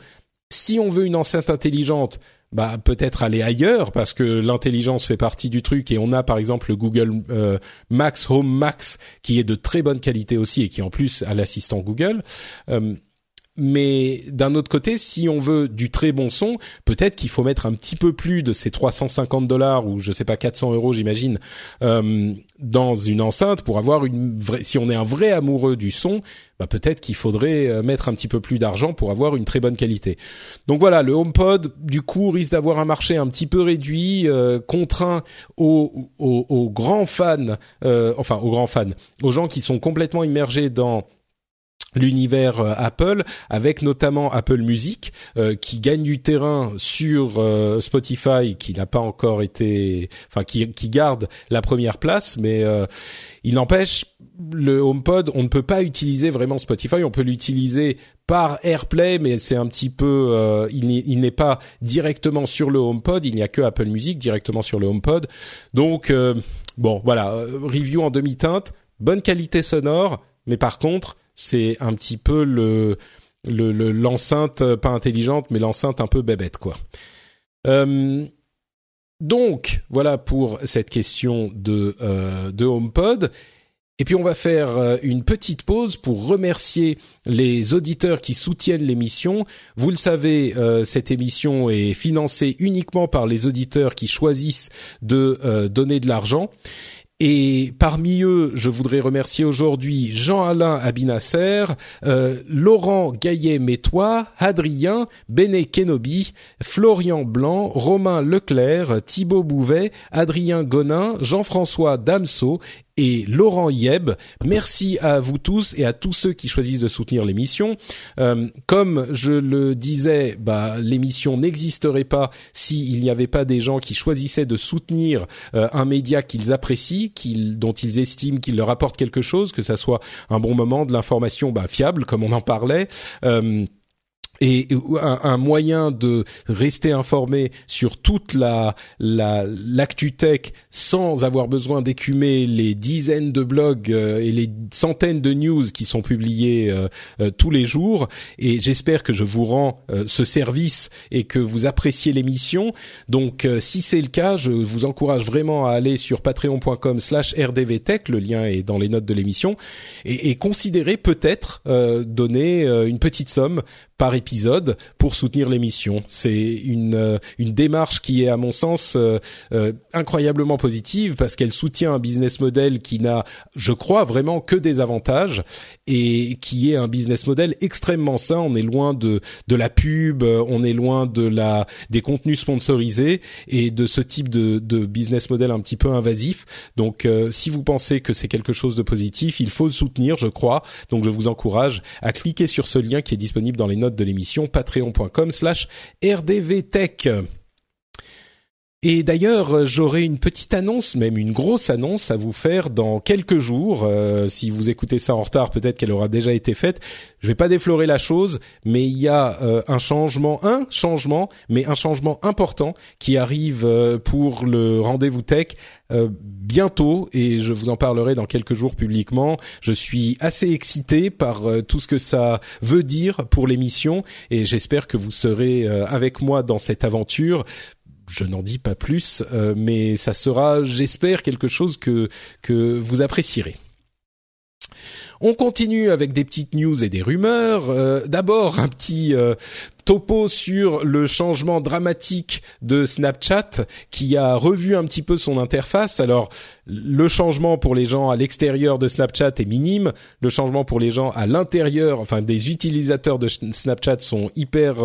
si on veut une enceinte intelligente, bah peut-être aller ailleurs parce que l'intelligence fait partie du truc et on a par exemple le Google Max Home Max qui est de très bonne qualité aussi et qui en plus a l'assistant Google mais d'un autre côté, si on veut du très bon son, peut-être qu'il faut mettre un petit peu plus de ces 350 dollars ou je sais pas 400 euros, j'imagine, euh, dans une enceinte pour avoir une vraie. Si on est un vrai amoureux du son, bah peut-être qu'il faudrait euh, mettre un petit peu plus d'argent pour avoir une très bonne qualité. Donc voilà, le HomePod du coup risque d'avoir un marché un petit peu réduit, euh, contraint aux, aux, aux, grands fans, euh, enfin aux grands fans, aux gens qui sont complètement immergés dans l'univers euh, Apple avec notamment Apple Music euh, qui gagne du terrain sur euh, Spotify qui n'a pas encore été enfin qui, qui garde la première place mais il n'empêche le HomePod on ne peut pas utiliser vraiment Spotify. On peut l'utiliser par AirPlay mais c'est un petit peu il n'est pas directement sur le HomePod. Il n'y a que Apple Music directement sur le HomePod. Donc bon voilà review en demi-teinte. Bonne qualité sonore mais par contre, c'est un petit peu le l'enceinte pas intelligente, mais l'enceinte un peu bébête quoi. Euh, donc voilà pour cette question de euh, de HomePod. Et puis on va faire euh, une petite pause pour remercier les auditeurs qui soutiennent l'émission. Vous le savez, euh, cette émission est financée uniquement par les auditeurs qui choisissent de euh, donner de l'argent. Et parmi eux, je voudrais remercier aujourd'hui Jean-Alain Abinasser, euh, Laurent Gaillet-Métois, Adrien, Béné Kenobi, Florian Blanc, Romain Leclerc, Thibaut Bouvet, Adrien Gonin, Jean-François Damso et Laurent Yeb. Merci à vous tous et à tous ceux qui choisissent de soutenir l'émission. Euh, comme je le disais, bah, l'émission n'existerait pas s'il n'y avait pas des gens qui choisissaient de soutenir euh, un média qu'ils apprécient, dont ils estiment qu'il leur apporte quelque chose, que ça soit un bon moment, de l'information bah, fiable, comme on en parlait. Euh, et un, moyen de rester informé sur toute la l'actu tech sans avoir besoin d'écumer les dizaines de blogs euh, et les centaines de news qui sont publiés euh, euh, tous les jours. Et j'espère que je vous rends ce service et que vous appréciez l'émission. Donc si c'est le cas je vous encourage vraiment à aller sur patreon.com/rdvtech le lien est dans les notes de l'émission. Et, et considérez peut-être donner une petite somme par épisode pour soutenir l'émission. C'est une euh, une démarche qui est à mon sens euh, euh, incroyablement positive parce qu'elle soutient un business model qui n'a, je crois vraiment que des avantages et qui est un business model extrêmement sain. On est loin de de la pub, on est loin de la des contenus sponsorisés et de ce type de de business model un petit peu invasif. Donc si vous pensez que c'est quelque chose de positif, il faut le soutenir, je crois. Donc je vous encourage à cliquer sur ce lien qui est disponible dans les notes de l'émission patreon.com slash rdvtech. Et d'ailleurs, j'aurai une petite annonce, même une grosse annonce à vous faire dans quelques jours. Euh, si vous écoutez ça en retard, peut-être qu'elle aura déjà été faite. Je vais pas déflorer la chose, mais il y a euh, un changement, un changement, mais un changement important qui arrive euh, pour le rendez-vous tech bientôt, et je vous en parlerai dans quelques jours publiquement. Je suis assez excité par tout ce que ça veut dire pour l'émission, et j'espère que vous serez avec moi dans cette aventure je n'en dis pas plus, euh, mais ça sera, j'espère, quelque chose que que vous apprécierez. On continue avec des petites news et des rumeurs. Euh, d'abord, un petit euh, topo sur le changement dramatique de Snapchat qui a revu un petit peu son interface. Alors, le changement pour les gens à l'extérieur de Snapchat est minime. Le changement pour les gens à l'intérieur, enfin des utilisateurs de Snapchat sont hyper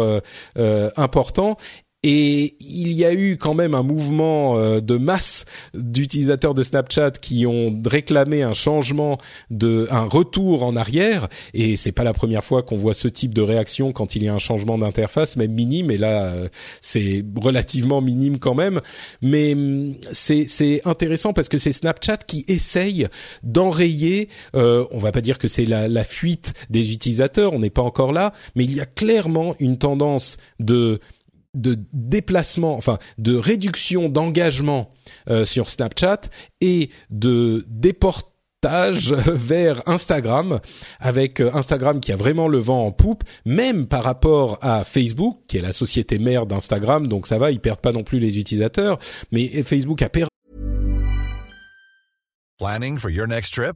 importants. Et il y a eu quand même un mouvement euh, de masse d'utilisateurs de Snapchat qui ont réclamé un changement, de, un retour en arrière. Et c'est pas la première fois qu'on voit ce type de réaction quand il y a un changement d'interface, même minime. Et là, euh, c'est relativement minime quand même. Mais hum, c'est c'est intéressant parce que c'est Snapchat qui essaye d'enrayer. Euh, on va pas dire que c'est la, la fuite des utilisateurs. On n'est pas encore là, mais il y a clairement une tendance de de déplacement, enfin de réduction d'engagement euh, sur Snapchat et de déportage vers Instagram, avec euh, Instagram qui a vraiment le vent en poupe, même par rapport à Facebook, qui est la société mère d'Instagram, donc ça va, ils perdent pas non plus les utilisateurs, mais Facebook a perdu. Planning for your next trip?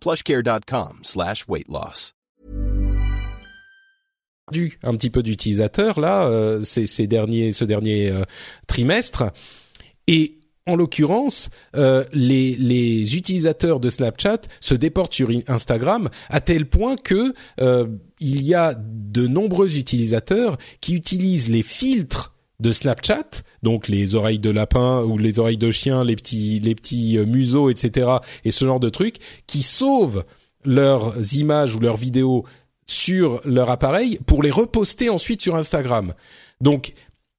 plushcare.com slash perdu un petit peu d'utilisateurs là ces, ces, derniers ce dernier trimestre. Et en l'occurrence, euh, les, les, utilisateurs de Snapchat se déportent sur Instagram à tel point que euh, il y a de nombreux utilisateurs qui utilisent les filtres de Snapchat, donc les oreilles de lapin ou les oreilles de chien, les petits les petits euh, museaux, etc. et ce genre de trucs, qui sauvent leurs images ou leurs vidéos sur leur appareil pour les reposter ensuite sur Instagram. Donc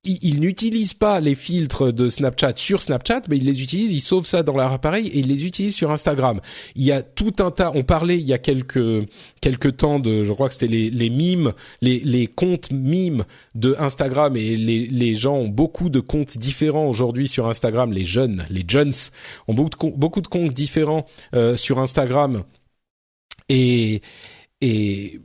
ils, n'utilisent pas les filtres de Snapchat sur Snapchat, mais ils les utilisent, ils sauvent ça dans leur appareil et ils les utilisent sur Instagram. Il y a tout un tas. On parlait il y a quelques quelques temps de, je crois que c'était les les mimes, les les comptes mimes de Instagram et les les gens ont beaucoup de comptes différents aujourd'hui sur Instagram. Les jeunes, les jeunes ont beaucoup de, beaucoup de comptes différents euh, sur Instagram et et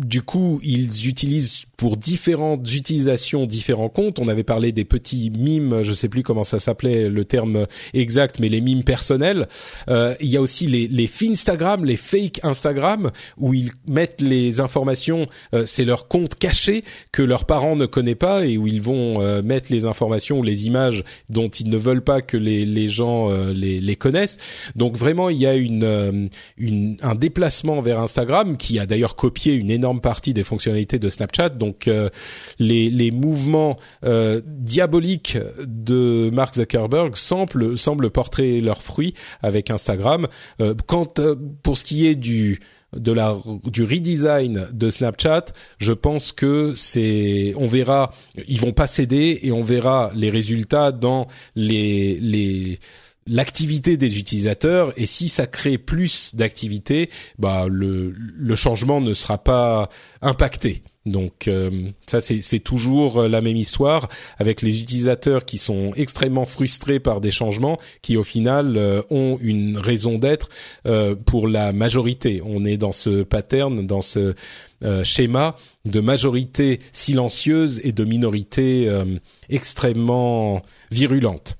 du coup, ils utilisent pour différentes utilisations différents comptes. On avait parlé des petits mimes, je sais plus comment ça s'appelait le terme exact, mais les mimes personnels. Euh, il y a aussi les, les Finstagram, les fake Instagram, où ils mettent les informations. Euh, c'est leur compte caché que leurs parents ne connaissent pas et où ils vont euh, mettre les informations les images dont ils ne veulent pas que les, les gens euh, les, les, connaissent. Donc vraiment, il y a une, une un déplacement vers Instagram qui a d'ailleurs copié une énorme partie des fonctionnalités de Snapchat. Donc euh, les, mouvements euh, diaboliques de Mark Zuckerberg semblent semblent porter leurs fruits avec Instagram. Euh, quant pour ce qui est du redesign de Snapchat, je pense que c'est on verra ils vont pas céder et on verra les résultats dans l'activité des utilisateurs et si ça crée plus d'activité, bah le changement ne sera pas impacté. Donc euh, ça c'est toujours la même histoire avec les utilisateurs qui sont extrêmement frustrés par des changements qui au final euh, ont une raison d'être euh, pour la majorité. On est dans ce pattern, dans ce schéma de majorité silencieuse et de minorité extrêmement virulente.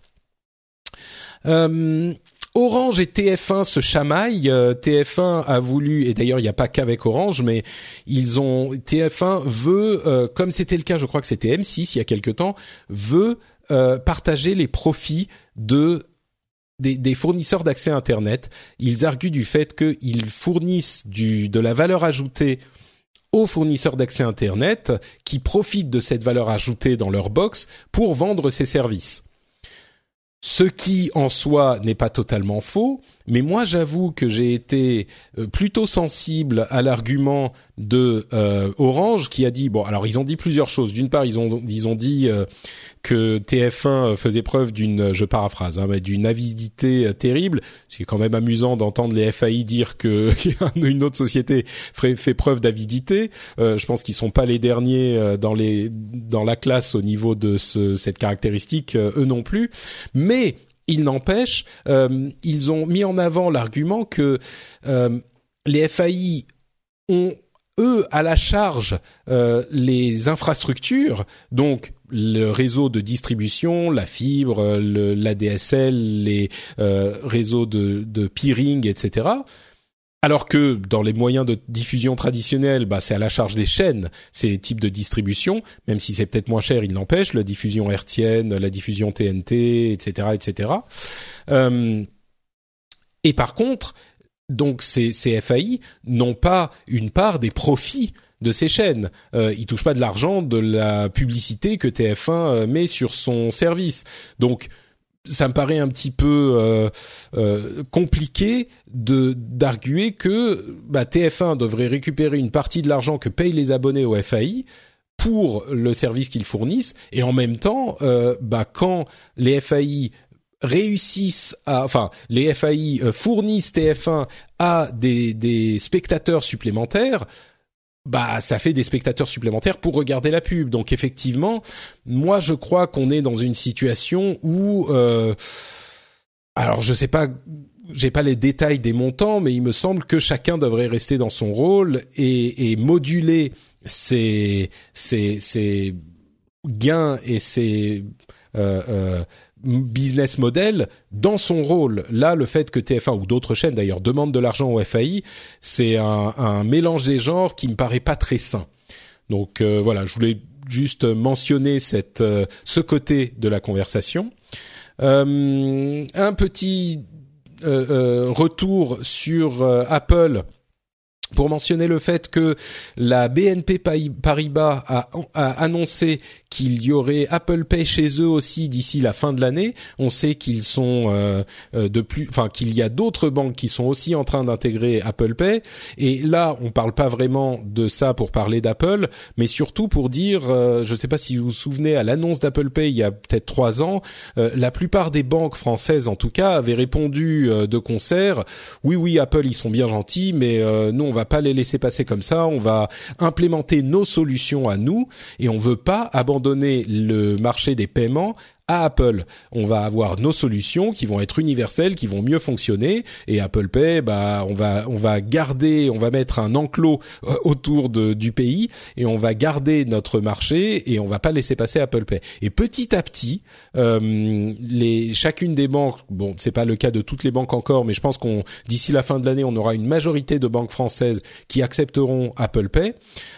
Euh, Orange et TF1 se chamaillent. Euh, TF1 a voulu, et d'ailleurs il n'y a pas qu'avec Orange, mais ils ont TF1 veut, euh, comme c'était le cas, je crois que c'était M6 il y a quelque temps, veut partager les profits de des, fournisseurs d'accès Internet. Ils arguent du fait qu'ils fournissent de la valeur ajoutée aux fournisseurs d'accès Internet qui profitent de cette valeur ajoutée dans leur box pour vendre ces services. Ce qui en soi n'est pas totalement faux, mais moi j'avoue que j'ai été euh, plutôt sensible à l'argument de euh, Orange qui a dit bon alors ils ont dit plusieurs choses. D'une part ils ont ils ont dit euh, que TF1 faisait preuve d'une je paraphrase hein, mais d'une avidité terrible. C'est quand même amusant d'entendre les FAI dire que une autre société fait, preuve d'avidité. je pense qu'ils sont pas les derniers dans les dans la classe au niveau de ce, cette caractéristique eux non plus. Mais il n'empêche, euh, ils ont mis en avant l'argument que euh, les FAI ont eux à la charge euh, les infrastructures, donc le réseau de distribution, la fibre, l'ADSL, les réseaux de peering, etc. Alors que dans les moyens de diffusion traditionnels, bah, c'est à la charge des chaînes ces types de distribution, même si c'est peut-être moins cher, il n'empêche, la diffusion hertzienne, la diffusion TNT, etc., etc. Euh, et par contre, donc ces, ces FAI n'ont pas une part des profits de ces chaînes. Euh, ils touchent pas de l'argent de la publicité que TF1 euh, met sur son service. Donc ça me paraît un petit peu euh, euh, compliqué de d'arguer que bah, TF1 devrait récupérer une partie de l'argent que payent les abonnés au FAI pour le service qu'ils fournissent. Et en même temps euh, bah, quand les FAI réussissent à, enfin, les FAI fournissent TF1 à des, des spectateurs supplémentaires, bah ça fait des spectateurs supplémentaires pour regarder la pub. Donc effectivement, moi je crois qu'on est dans une situation où euh, alors je sais pas j'ai pas les détails des montants, mais il me semble que chacun devrait rester dans son rôle et, et moduler ses, ses, ses gains et ses euh, euh, business model dans son rôle. Là, le fait que TF1 ou d'autres chaînes d'ailleurs demandent de l'argent au FAI, c'est un, un, mélange des genres qui me paraît pas très sain. Donc voilà, je voulais juste mentionner cette ce côté de la conversation. un petit retour sur Apple pour mentionner le fait que la BNP Paribas a, annoncé qu'il y aurait Apple Pay chez eux aussi d'ici la fin de l'année. On sait qu'ils sont euh, euh, de plus, enfin qu'il y a d'autres banques qui sont aussi en train d'intégrer Apple Pay. Et là, on parle pas vraiment de ça pour parler d'Apple, mais surtout pour dire, euh, je ne sais pas si vous vous souvenez à l'annonce d'Apple Pay il y a peut-être trois ans, la plupart des banques françaises, en tout cas, avaient répondu de concert. Oui, oui, Apple, ils sont bien gentils, mais nous, on va pas les laisser passer comme ça. On va implémenter nos solutions à nous et on veut pas abandonner donner le marché des paiements à Apple. On va avoir nos solutions qui vont être universelles, qui vont mieux fonctionner et Apple Pay, bah on va on va garder, on va mettre un enclos euh, autour de, du pays et on va garder notre marché et on va pas laisser passer Apple Pay. Et petit à petit, euh, les chacune des banques, bon c'est pas le cas de toutes les banques encore, mais je pense qu'on d'ici la fin de l'année, on aura une majorité de banques françaises qui accepteront Apple Pay.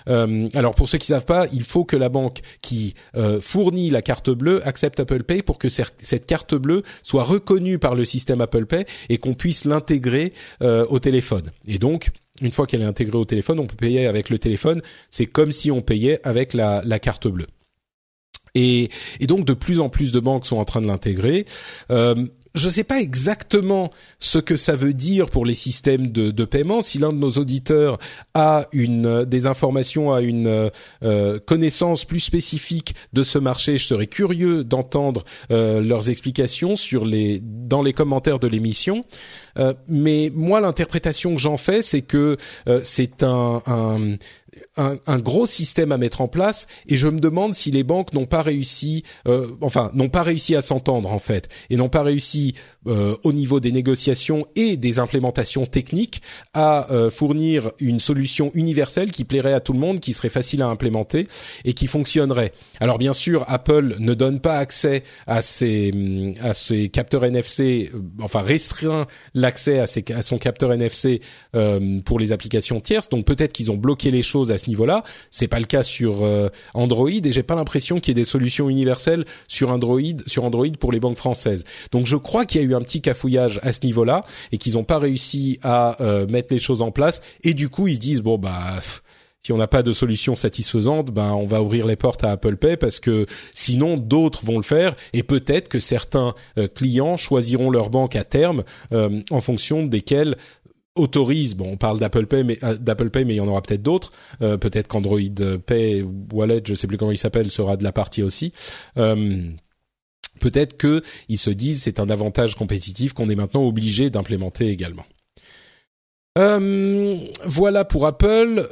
Euh, alors pour ceux qui savent pas, il faut que la banque qui fournit la carte bleue accepte Apple Pay pour que cette carte bleue soit reconnue par le système Apple Pay et qu'on puisse l'intégrer euh, au téléphone. Et donc, une fois qu'elle est intégrée au téléphone, on peut payer avec le téléphone. C'est comme si on payait avec la, carte bleue. Et, donc de plus en plus de banques sont en train de l'intégrer. Euh, je ne sais pas exactement ce que ça veut dire pour les systèmes de, de paiement. Si l'un de nos auditeurs a une des informations, a une euh, connaissance plus spécifique de ce marché, je serais curieux d'entendre euh, leurs explications sur les dans les commentaires de l'émission. Euh, mais moi, l'interprétation que j'en fais, c'est que c'est un, un un, un, gros système à mettre en place et je me demande si les banques n'ont pas réussi, euh, enfin n'ont pas réussi à s'entendre en fait et n'ont pas réussi euh, au niveau des négociations et des implémentations techniques à euh, fournir une solution universelle qui plairait à tout le monde, qui serait facile à implémenter et qui fonctionnerait. Alors bien sûr, Apple ne donne pas accès à ces à ces capteurs NFC, enfin restreint l'accès à, à son capteur NFC pour les applications tierces. Donc peut-être qu'ils ont bloqué les choses à ce niveau-là. C'est pas le cas sur euh, Android et j'ai pas l'impression qu'il y ait des solutions universelles sur Android sur pour les banques françaises. Donc je crois qu'il y a eu un petit cafouillage à ce niveau-là et qu'ils n'ont pas réussi à euh, mettre les choses en place et du coup ils se disent bon bah si on n'a pas de solution satisfaisante, ben on va ouvrir les portes à Apple Pay parce que sinon d'autres vont le faire et peut-être que certains euh, clients choisiront leur banque à terme en fonction desquels autorise, bon, on parle d'Apple Pay, mais euh, d'Apple Pay, mais il y en aura peut-être d'autres. Euh, peut-être qu'Android Pay Wallet, je sais plus comment il s'appelle, sera de la partie aussi. Euh, peut-être que ils se disent c'est un avantage compétitif qu'on est maintenant obligé d'implémenter également. voilà pour Apple.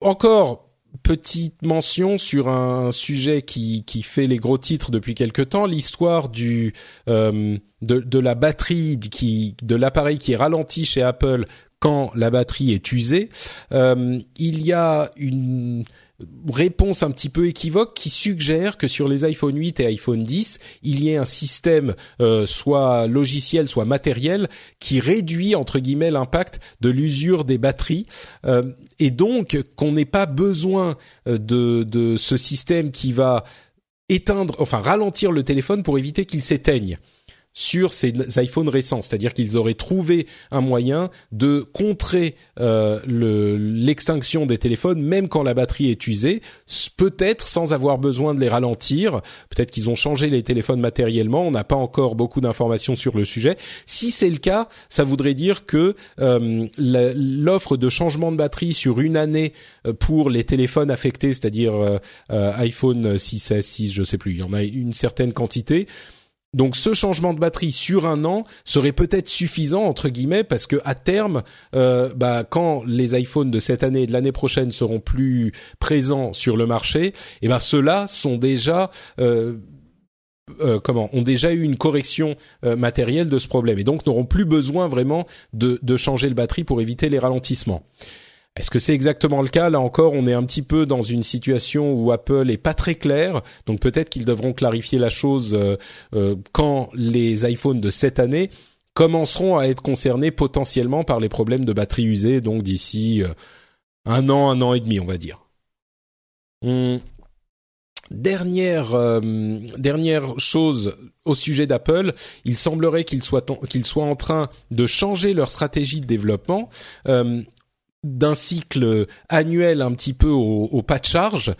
encore petite mention sur un sujet qui, fait les gros titres depuis quelque temps, l'histoire du euh, de, la batterie de l'appareil qui est ralenti chez Apple quand la batterie est usée. Euh, il y a une réponse un petit peu équivoque qui suggère que sur les iPhone 8 et iPhone 10, il y ait un système euh, soit logiciel, soit matériel qui réduit entre guillemets l'impact de l'usure des batteries. Euh, et donc qu'on n'ait pas besoin euh, de, de ce système qui va éteindre, enfin ralentir le téléphone pour éviter qu'il s'éteigne sur ces iPhones récents, c'est-à-dire qu'ils auraient trouvé un moyen de contrer euh, l'extinction des téléphones même quand la batterie est usée, peut-être sans avoir besoin de les ralentir. Peut-être qu'ils ont changé les téléphones matériellement. On n'a pas encore beaucoup d'informations sur le sujet. Si c'est le cas, ça voudrait dire que euh, l'offre de changement de batterie sur une année euh, pour les téléphones affectés, c'est-à-dire euh, euh iPhone 6, S, 6, je sais plus, il y en a une certaine quantité donc ce changement de batterie sur un an serait peut-être suffisant entre guillemets parce que à terme, euh, bah, quand les iPhones de cette année et de l'année prochaine seront plus présents sur le marché, et eh ben ceux-là sont déjà euh, euh, comment ont déjà eu une correction matérielle de ce problème et donc n'auront plus besoin vraiment de, de changer le batterie pour éviter les ralentissements. Est-ce que c'est exactement le cas? Là encore, on est un petit peu dans une situation où Apple est pas très clair, donc peut-être qu'ils devront clarifier la chose euh, euh, quand les iPhones de cette année commenceront à être concernés potentiellement par les problèmes de batterie usée, donc d'ici euh, un an, un an et demi, on va dire. Hum, Dernière dernière chose au sujet d'Apple, il semblerait qu'ils soient en train de changer leur stratégie de développement d'un cycle annuel un petit peu au, pas de charge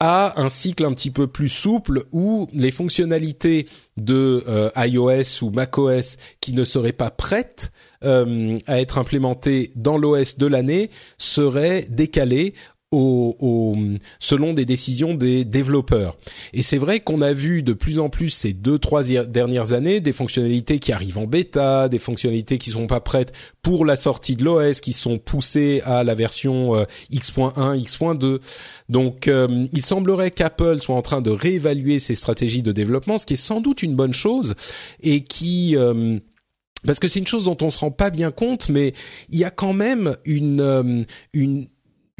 à un cycle un petit peu plus souple où les fonctionnalités de euh, iOS ou macOS qui ne seraient pas prêtes à être implémentées dans l'OS de l'année seraient décalées au, selon des décisions des développeurs. Et c'est vrai qu'on a vu de plus en plus ces deux trois dernières années des fonctionnalités qui arrivent en bêta, des fonctionnalités qui sont pas prêtes pour la sortie de l'OS, qui sont poussées à la version euh, X.1, X.2. Donc, euh, il semblerait qu'Apple soit en train de réévaluer ses stratégies de développement, ce qui est sans doute une bonne chose et qui euh, parce que c'est une chose dont on se rend pas bien compte, mais il y a quand même une une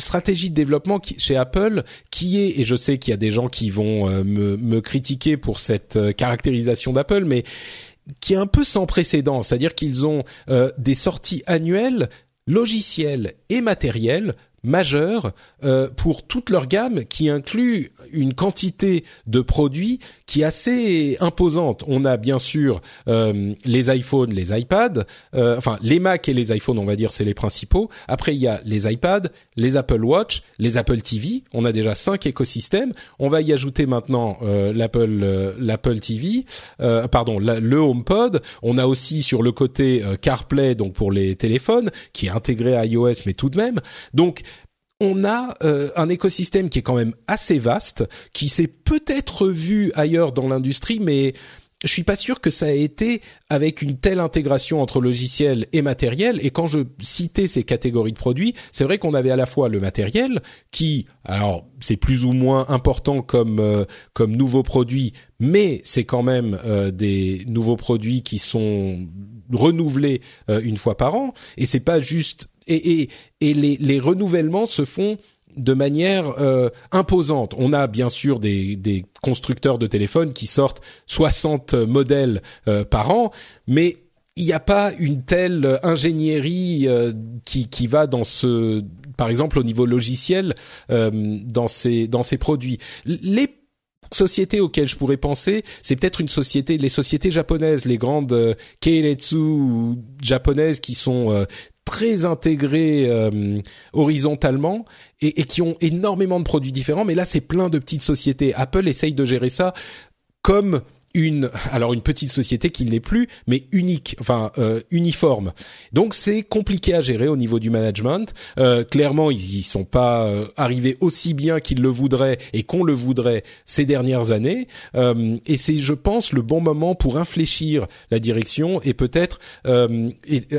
stratégie de développement qui, chez Apple qui est, et je sais qu'il y a des gens qui vont euh, me, me, critiquer pour cette euh, caractérisation d'Apple, mais qui est un peu sans précédent, c'est-à-dire qu'ils ont euh, des sorties annuelles logicielles et matérielles majeur euh, pour toute leur gamme qui inclut une quantité de produits qui est assez imposante. On a bien sûr euh, les iPhones, les iPads, euh, enfin les Mac et les iPhones, on va dire, c'est les principaux. Après, il y a les iPads, les Apple Watch, les Apple TV. On a déjà cinq écosystèmes. On va y ajouter maintenant euh, l'Apple euh, l'Apple TV, pardon, le HomePod. On a aussi sur le côté CarPlay, donc pour les téléphones, qui est intégré à iOS, mais tout de même. Donc on a euh, un écosystème qui est quand même assez vaste, qui s'est peut-être vu ailleurs dans l'industrie, mais je suis pas sûr que ça ait été avec une telle intégration entre logiciel et matériel. Et quand je citais ces catégories de produits, c'est vrai qu'on avait à la fois le matériel, qui, alors c'est plus ou moins important comme euh, comme nouveaux produits, mais c'est quand même euh, des nouveaux produits qui sont renouvelés une fois par an. Et c'est pas juste et, et, et les, renouvellements se font de manière euh, imposante. On a bien sûr des, constructeurs de téléphones qui sortent 60 modèles euh, par an, mais il n'y a pas une telle ingénierie euh, qui, va dans ce, par exemple au niveau logiciel, dans ces dans produits. Sociétés auxquelles je pourrais penser, c'est peut-être une société, les sociétés japonaises, les grandes euh, Keiretsu japonaises qui sont très intégrés euh, horizontalement et, et, qui ont énormément de produits différents. Mais là, c'est plein de petites sociétés. Apple essaye de gérer ça comme une alors une petite société qui n'est plus mais unique enfin euh, uniforme. Donc c'est compliqué à gérer au niveau du management. Euh, clairement ils y sont pas euh, arrivés aussi bien qu'ils le voudraient et qu'on le voudrait ces dernières années. Euh, et c'est je pense le bon moment pour infléchir la direction et peut-être euh,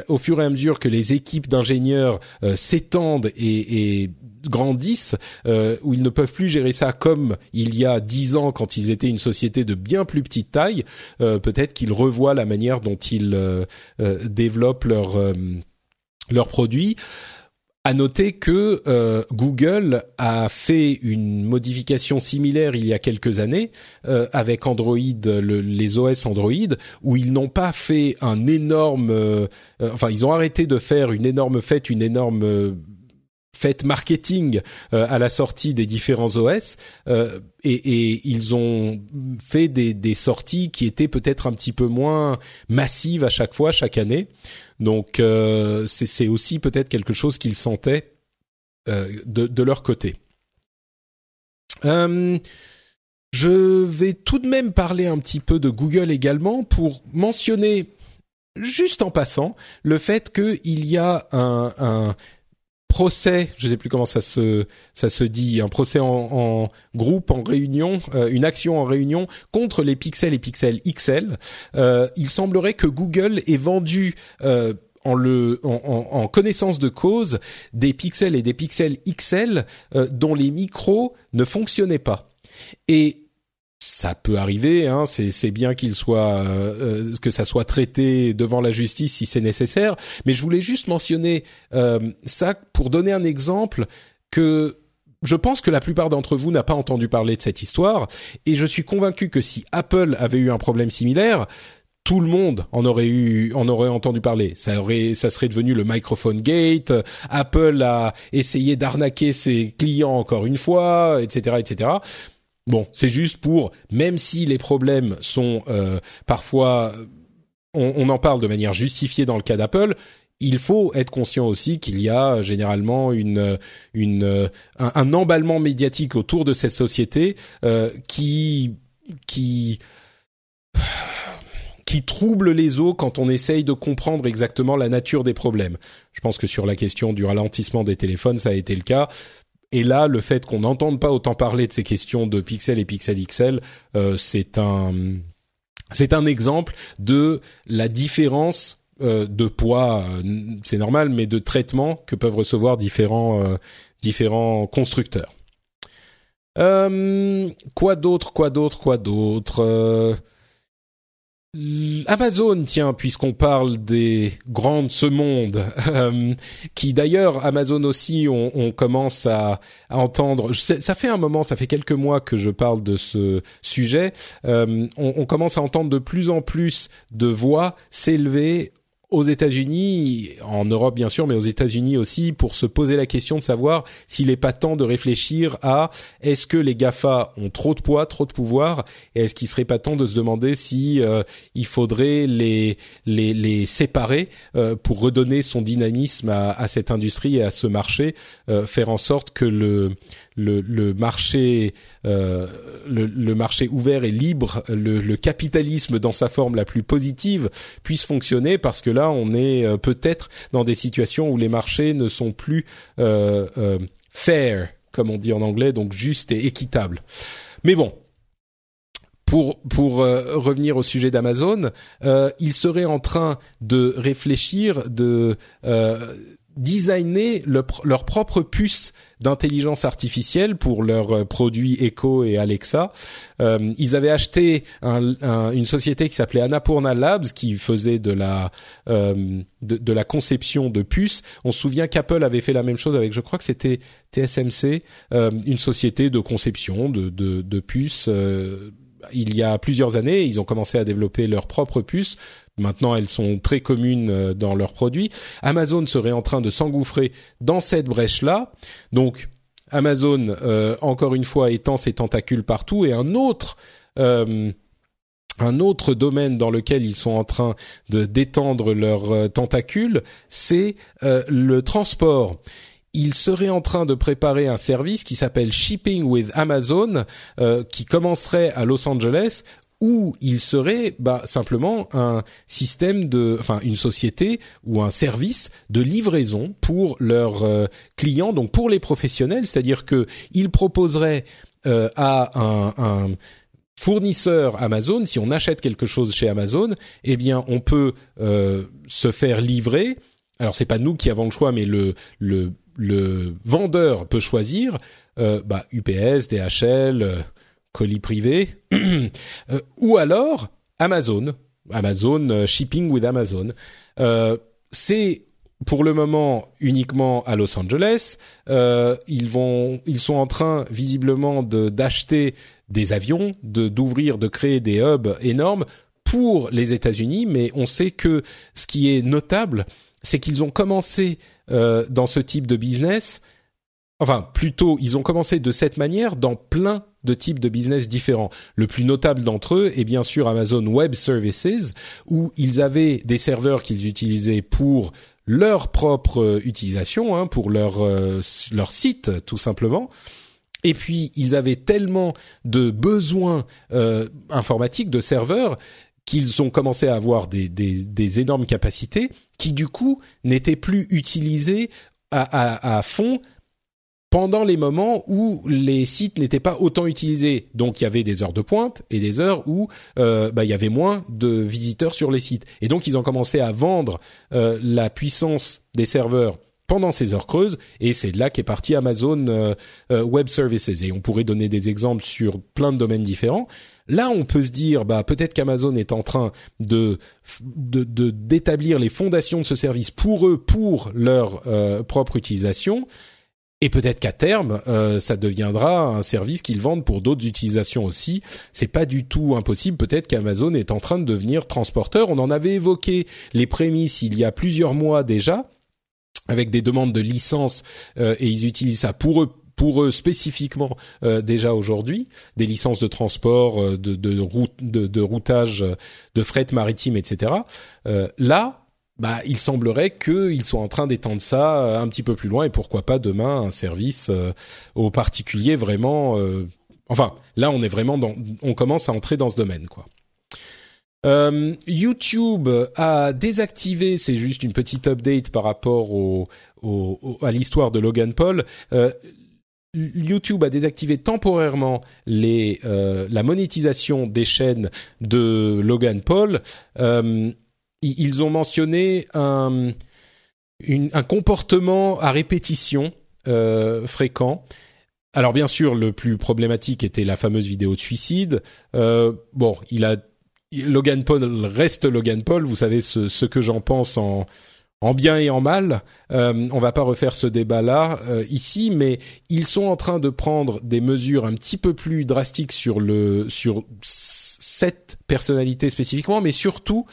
au fur et à mesure que les équipes d'ingénieurs s'étendent et, et grandissent, euh, où ils ne peuvent plus gérer ça comme il y a dix ans quand ils étaient une société de bien plus petite taille, euh, peut-être qu'ils revoient la manière dont ils euh, développent leurs leurs produits. À noter que euh, Google a fait une modification similaire il y a quelques années euh, avec Android, le, les OS Android, où ils n'ont pas fait un énorme, euh, enfin ils ont arrêté de faire une énorme fête, une énorme fête marketing euh, à la sortie des différents OS euh, et, ils ont fait des, sorties qui étaient peut-être un petit peu moins massives à chaque fois chaque année. Donc euh, c'est aussi peut-être quelque chose qu'ils sentaient de, leur côté. Je vais tout de même parler un petit peu de Google également pour mentionner juste en passant le fait qu'il y a un procès, je sais plus comment ça se ça se dit, un procès en, en groupe, en réunion, euh, une action en réunion contre les pixels et pixels XL. Euh, il semblerait que Google ait vendu euh, en, le, en, en, connaissance de cause des pixels et des pixels XL euh, dont les micros ne fonctionnaient pas. Et ça peut arriver, hein, c'est bien qu'il soit euh, euh, que ça soit traité devant la justice si c'est nécessaire. Mais je voulais juste mentionner euh, ça pour donner un exemple que je pense que la plupart d'entre vous n'a pas entendu parler de cette histoire et je suis convaincu que si Apple avait eu un problème similaire, tout le monde en aurait eu, en aurait entendu parler. Ça aurait, ça serait devenu le microphone gate. Apple a essayé d'arnaquer ses clients encore une fois, etc., etc. Bon, c'est juste pour, même si les problèmes sont euh, parfois, on, on, en parle de manière justifiée dans le cas d'Apple, il faut être conscient aussi qu'il y a généralement une, une, un, un, emballement médiatique autour de cette société euh, qui, qui qui trouble les eaux quand on essaye de comprendre exactement la nature des problèmes. Je pense que sur la question du ralentissement des téléphones, ça a été le cas. Et là, le fait qu'on n'entende pas autant parler de ces questions de Pixel et Pixel XL, euh, c'est un c'est un exemple de la différence euh, de poids, euh, c'est normal, mais de traitement que peuvent recevoir différents euh, différents constructeurs. quoi d'autre, quoi d'autre, quoi d'autre Amazon, tiens, puisqu'on parle des grandes ce monde, euh, qui d'ailleurs Amazon aussi, on, commence à, entendre. Ça fait un moment, ça fait quelques mois que je parle de ce sujet. Euh, on, on, commence à entendre de plus en plus de voix s'élever aux États-Unis, en Europe bien sûr, mais aux États-Unis aussi, pour se poser la question de savoir s'il n'est pas temps de réfléchir à est-ce que les Gafa ont trop de poids, trop de pouvoir, et est-ce qu'il serait pas temps de se demander si euh, il faudrait les les, les séparer euh, pour redonner son dynamisme à, cette industrie et à ce marché, euh, faire en sorte que le le, marché le, marché ouvert et libre, le, capitalisme dans sa forme la plus positive puisse fonctionner parce que là on est euh, peut-être dans des situations où les marchés ne sont plus euh, euh, fair comme on dit en anglais donc juste et équitable. Mais bon, pour revenir au sujet d'Amazon, ils seraient en train de réfléchir de designer leur propre puce d'intelligence artificielle pour leurs euh, produits Echo et Alexa. Euh, ils avaient acheté un, un, une société qui s'appelait Annapurna Labs qui faisait de la euh, de, la conception de puces. On se souvient qu'Apple avait fait la même chose avec, je crois que c'était TSMC, une société de conception de, de, de puces. Il y a plusieurs années, ils ont commencé à développer leurs propres puces Maintenant, elles sont très communes euh, dans leurs produits. Amazon serait en train de s'engouffrer dans cette brèche-là. Donc, Amazon, euh, encore une fois, étend ses tentacules partout. Et un autre... Euh, un autre domaine dans lequel ils sont en train de d'étendre leurs tentacules, c'est le transport ils seraient en train de préparer un service qui s'appelle Shipping with Amazon, qui commencerait à Los Angeles, où il serait bah, simplement un système de, enfin une société ou un service de livraison pour leurs euh, clients, donc pour les professionnels, c'est-à-dire que ils proposeraient euh, à un, un fournisseur Amazon, si on achète quelque chose chez Amazon, eh bien on peut euh, se faire livrer. Alors c'est pas nous qui avons le choix, mais le le, le vendeur peut choisir euh, bah, UPS, DHL, colis privé, euh, ou alors Amazon, Amazon euh, Shipping with Amazon. Euh, c'est pour le moment uniquement à Los Angeles. Euh, ils vont, ils sont en train visiblement de d'acheter des avions, de d'ouvrir, de créer des hubs énormes pour les États-Unis. Mais on sait que ce qui est notable, c'est qu'ils ont commencé dans ce type de business. Enfin, plutôt, ils ont commencé de cette manière dans plein de types de business différents. Le plus notable d'entre eux est bien sûr Amazon Web Services, où ils avaient des serveurs qu'ils utilisaient pour leur propre euh, utilisation, hein, pour leur euh, leur site tout simplement. Et puis ils avaient tellement de besoins euh, informatiques, de serveurs, qu'ils ont commencé à avoir des, énormes capacités, qui du coup n'étaient plus utilisées à fond pendant les moments où les sites n'étaient pas autant utilisés. Donc il y avait des heures de pointe et des heures où euh, bah, il y avait moins de visiteurs sur les sites. Et donc ils ont commencé à vendre euh, la puissance des serveurs pendant ces heures creuses et c'est de là qu'est parti Amazon euh, Web Services et on pourrait donner des exemples sur plein de domaines différents. Là, on peut se dire, bah peut-être qu'Amazon est en train de d'établir les fondations de ce service pour eux, pour leur propre utilisation et peut-être qu'à terme, euh, ça deviendra un service qu'ils vendent pour d'autres utilisations aussi. C'est pas du tout impossible. Peut-être qu'Amazon est en train de devenir transporteur. On en avait évoqué les prémices il y a plusieurs mois déjà, avec des demandes de licence, euh, et ils utilisent ça pour eux pour eux spécifiquement euh, déjà aujourd'hui des licences de transport, de, de, route, de, de routage, de fret maritime, etc. là, bah, il semblerait qu'ils soient en train d'étendre ça euh, un petit peu plus loin et pourquoi pas demain un service euh, aux particuliers vraiment. Euh, enfin, là, on est vraiment dans, on commence à entrer dans ce domaine, quoi. YouTube a désactivé, c'est juste une petite update par rapport au, à l'histoire de Logan Paul. YouTube a désactivé temporairement les, la monétisation des chaînes de Logan Paul ils ont mentionné un, un comportement à répétition euh, fréquent. Alors bien sûr, le plus problématique était la fameuse vidéo de suicide. Euh, bon, il a Logan Paul reste Logan Paul. Vous savez ce, ce que j'en pense en en bien et en mal. Euh, on va pas refaire ce débat-là euh, ici, mais ils sont en train de prendre des mesures un petit peu plus drastiques sur le sur cette personnalité spécifiquement, mais surtout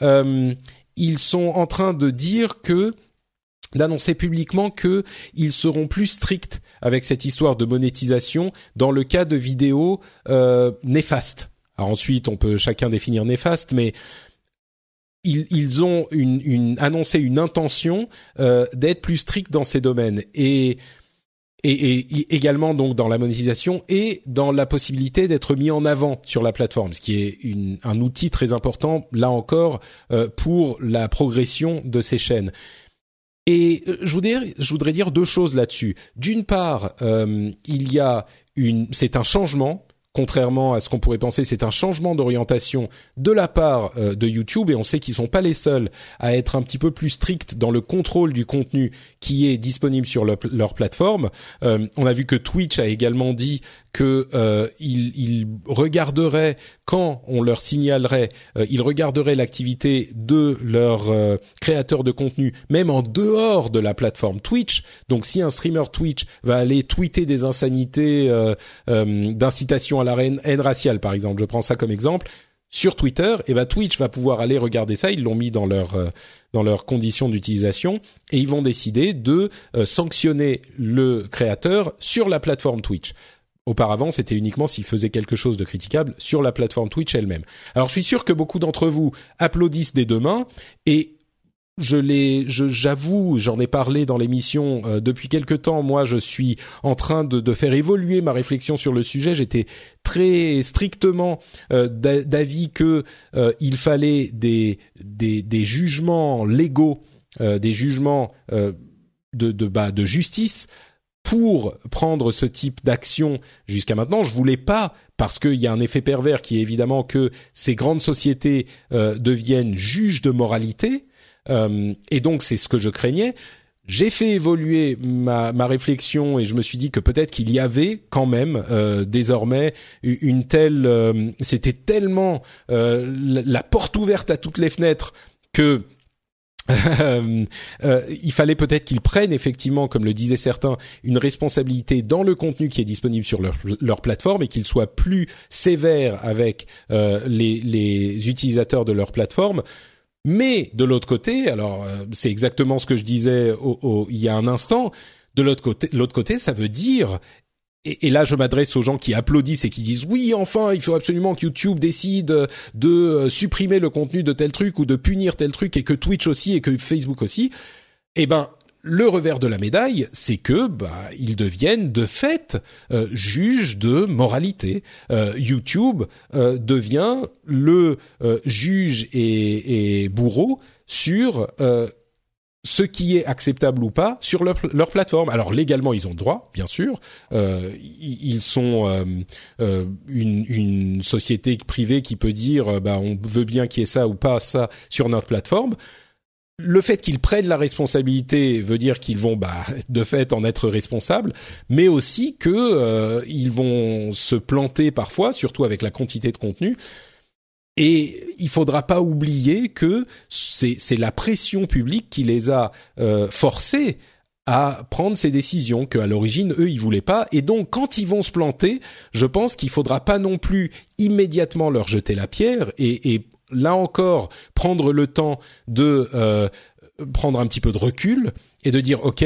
ils sont en train de dire que d'annoncer publiquement que ils seront plus stricts avec cette histoire de monétisation dans le cas de vidéos euh, néfastes. Alors ensuite, on peut chacun définir néfaste, mais ils, ils ont une, une, annoncé une intention euh, d'être plus stricts dans ces domaines et, et, également donc dans la monétisation et dans la possibilité d'être mis en avant sur la plateforme, ce qui est un outil très important là encore euh, pour la progression de ces chaînes. Et euh, je voudrais, je voudrais dire deux choses là-dessus. D'une part, euh, il y a une, c'est un changement contrairement à ce qu'on pourrait penser, c'est un changement d'orientation de la part euh, de YouTube et on sait qu'ils sont pas les seuls à être un petit peu plus stricts dans le contrôle du contenu qui est disponible sur leur plateforme. Euh, on a vu que Twitch a également dit que euh, ils, regarderaient quand on leur signalerait, ils regarderaient l'activité de leurs créateurs de contenu, même en dehors de la plateforme Twitch. Donc, si un streamer Twitch va aller tweeter des insanités d'incitation à la haine, raciale, par exemple, je prends ça comme exemple, sur Twitter, eh ben Twitch va pouvoir aller regarder ça. Ils l'ont mis dans leur dans leurs conditions d'utilisation et ils vont décider de sanctionner le créateur sur la plateforme Twitch. Auparavant, c'était uniquement s'il faisait quelque chose de critiquable sur la plateforme Twitch elle-même. Alors, je suis sûr que beaucoup d'entre vous applaudissent des deux mains et je l'ai, j'avoue, j'en ai parlé dans l'émission euh, depuis quelque temps. Moi, je suis en train de, faire évoluer ma réflexion sur le sujet. J'étais très strictement euh, d'avis que euh, il fallait des des, des jugements légaux, des jugements de de, bah, de justice pour prendre ce type d'action jusqu'à maintenant. Je voulais pas parce qu'il y a un effet pervers qui est évidemment que ces grandes sociétés euh, deviennent juges de moralité euh, et donc c'est ce que je craignais. J'ai fait évoluer ma, ma, réflexion et je me suis dit que peut-être qu'il y avait quand même euh, désormais une telle, c'était tellement la porte ouverte à toutes les fenêtres que euh, euh, il fallait peut-être qu'ils prennent effectivement, comme le disaient certains, une responsabilité dans le contenu qui est disponible sur leur, leur plateforme et qu'ils soient plus sévères avec euh, les, les, utilisateurs de leur plateforme. Mais de l'autre côté, alors euh, c'est exactement ce que je disais au, au, il y a un instant. De l'autre côté, l'autre côté, ça veut dire et, là, je m'adresse aux gens qui applaudissent et qui disent oui, enfin, il faut absolument que YouTube décide de euh, supprimer le contenu de tel truc ou de punir tel truc et que Twitch aussi et que Facebook aussi. Eh ben, le revers de la médaille, c'est que bah, ils deviennent de fait euh, juges de moralité. Euh, YouTube devient le juge et, bourreau sur ce qui est acceptable ou pas sur leur, plateforme. Alors légalement, ils ont droit, bien sûr. Euh, ils sont euh, euh, une, société privée qui peut dire, euh, bah, on veut bien qu'il y ait ça ou pas ça sur notre plateforme. Le fait qu'ils prennent la responsabilité veut dire qu'ils vont, bah, de fait, en être responsables, mais aussi que euh, ils vont se planter parfois, surtout avec la quantité de contenu. Et il faudra pas oublier que c'est la pression publique qui les a euh, forcés à prendre ces décisions qu'à l'origine eux ils voulaient pas et donc quand ils vont se planter, je pense qu'il faudra pas non plus immédiatement leur jeter la pierre et, et là encore prendre le temps de euh, prendre un petit peu de recul et de dire ok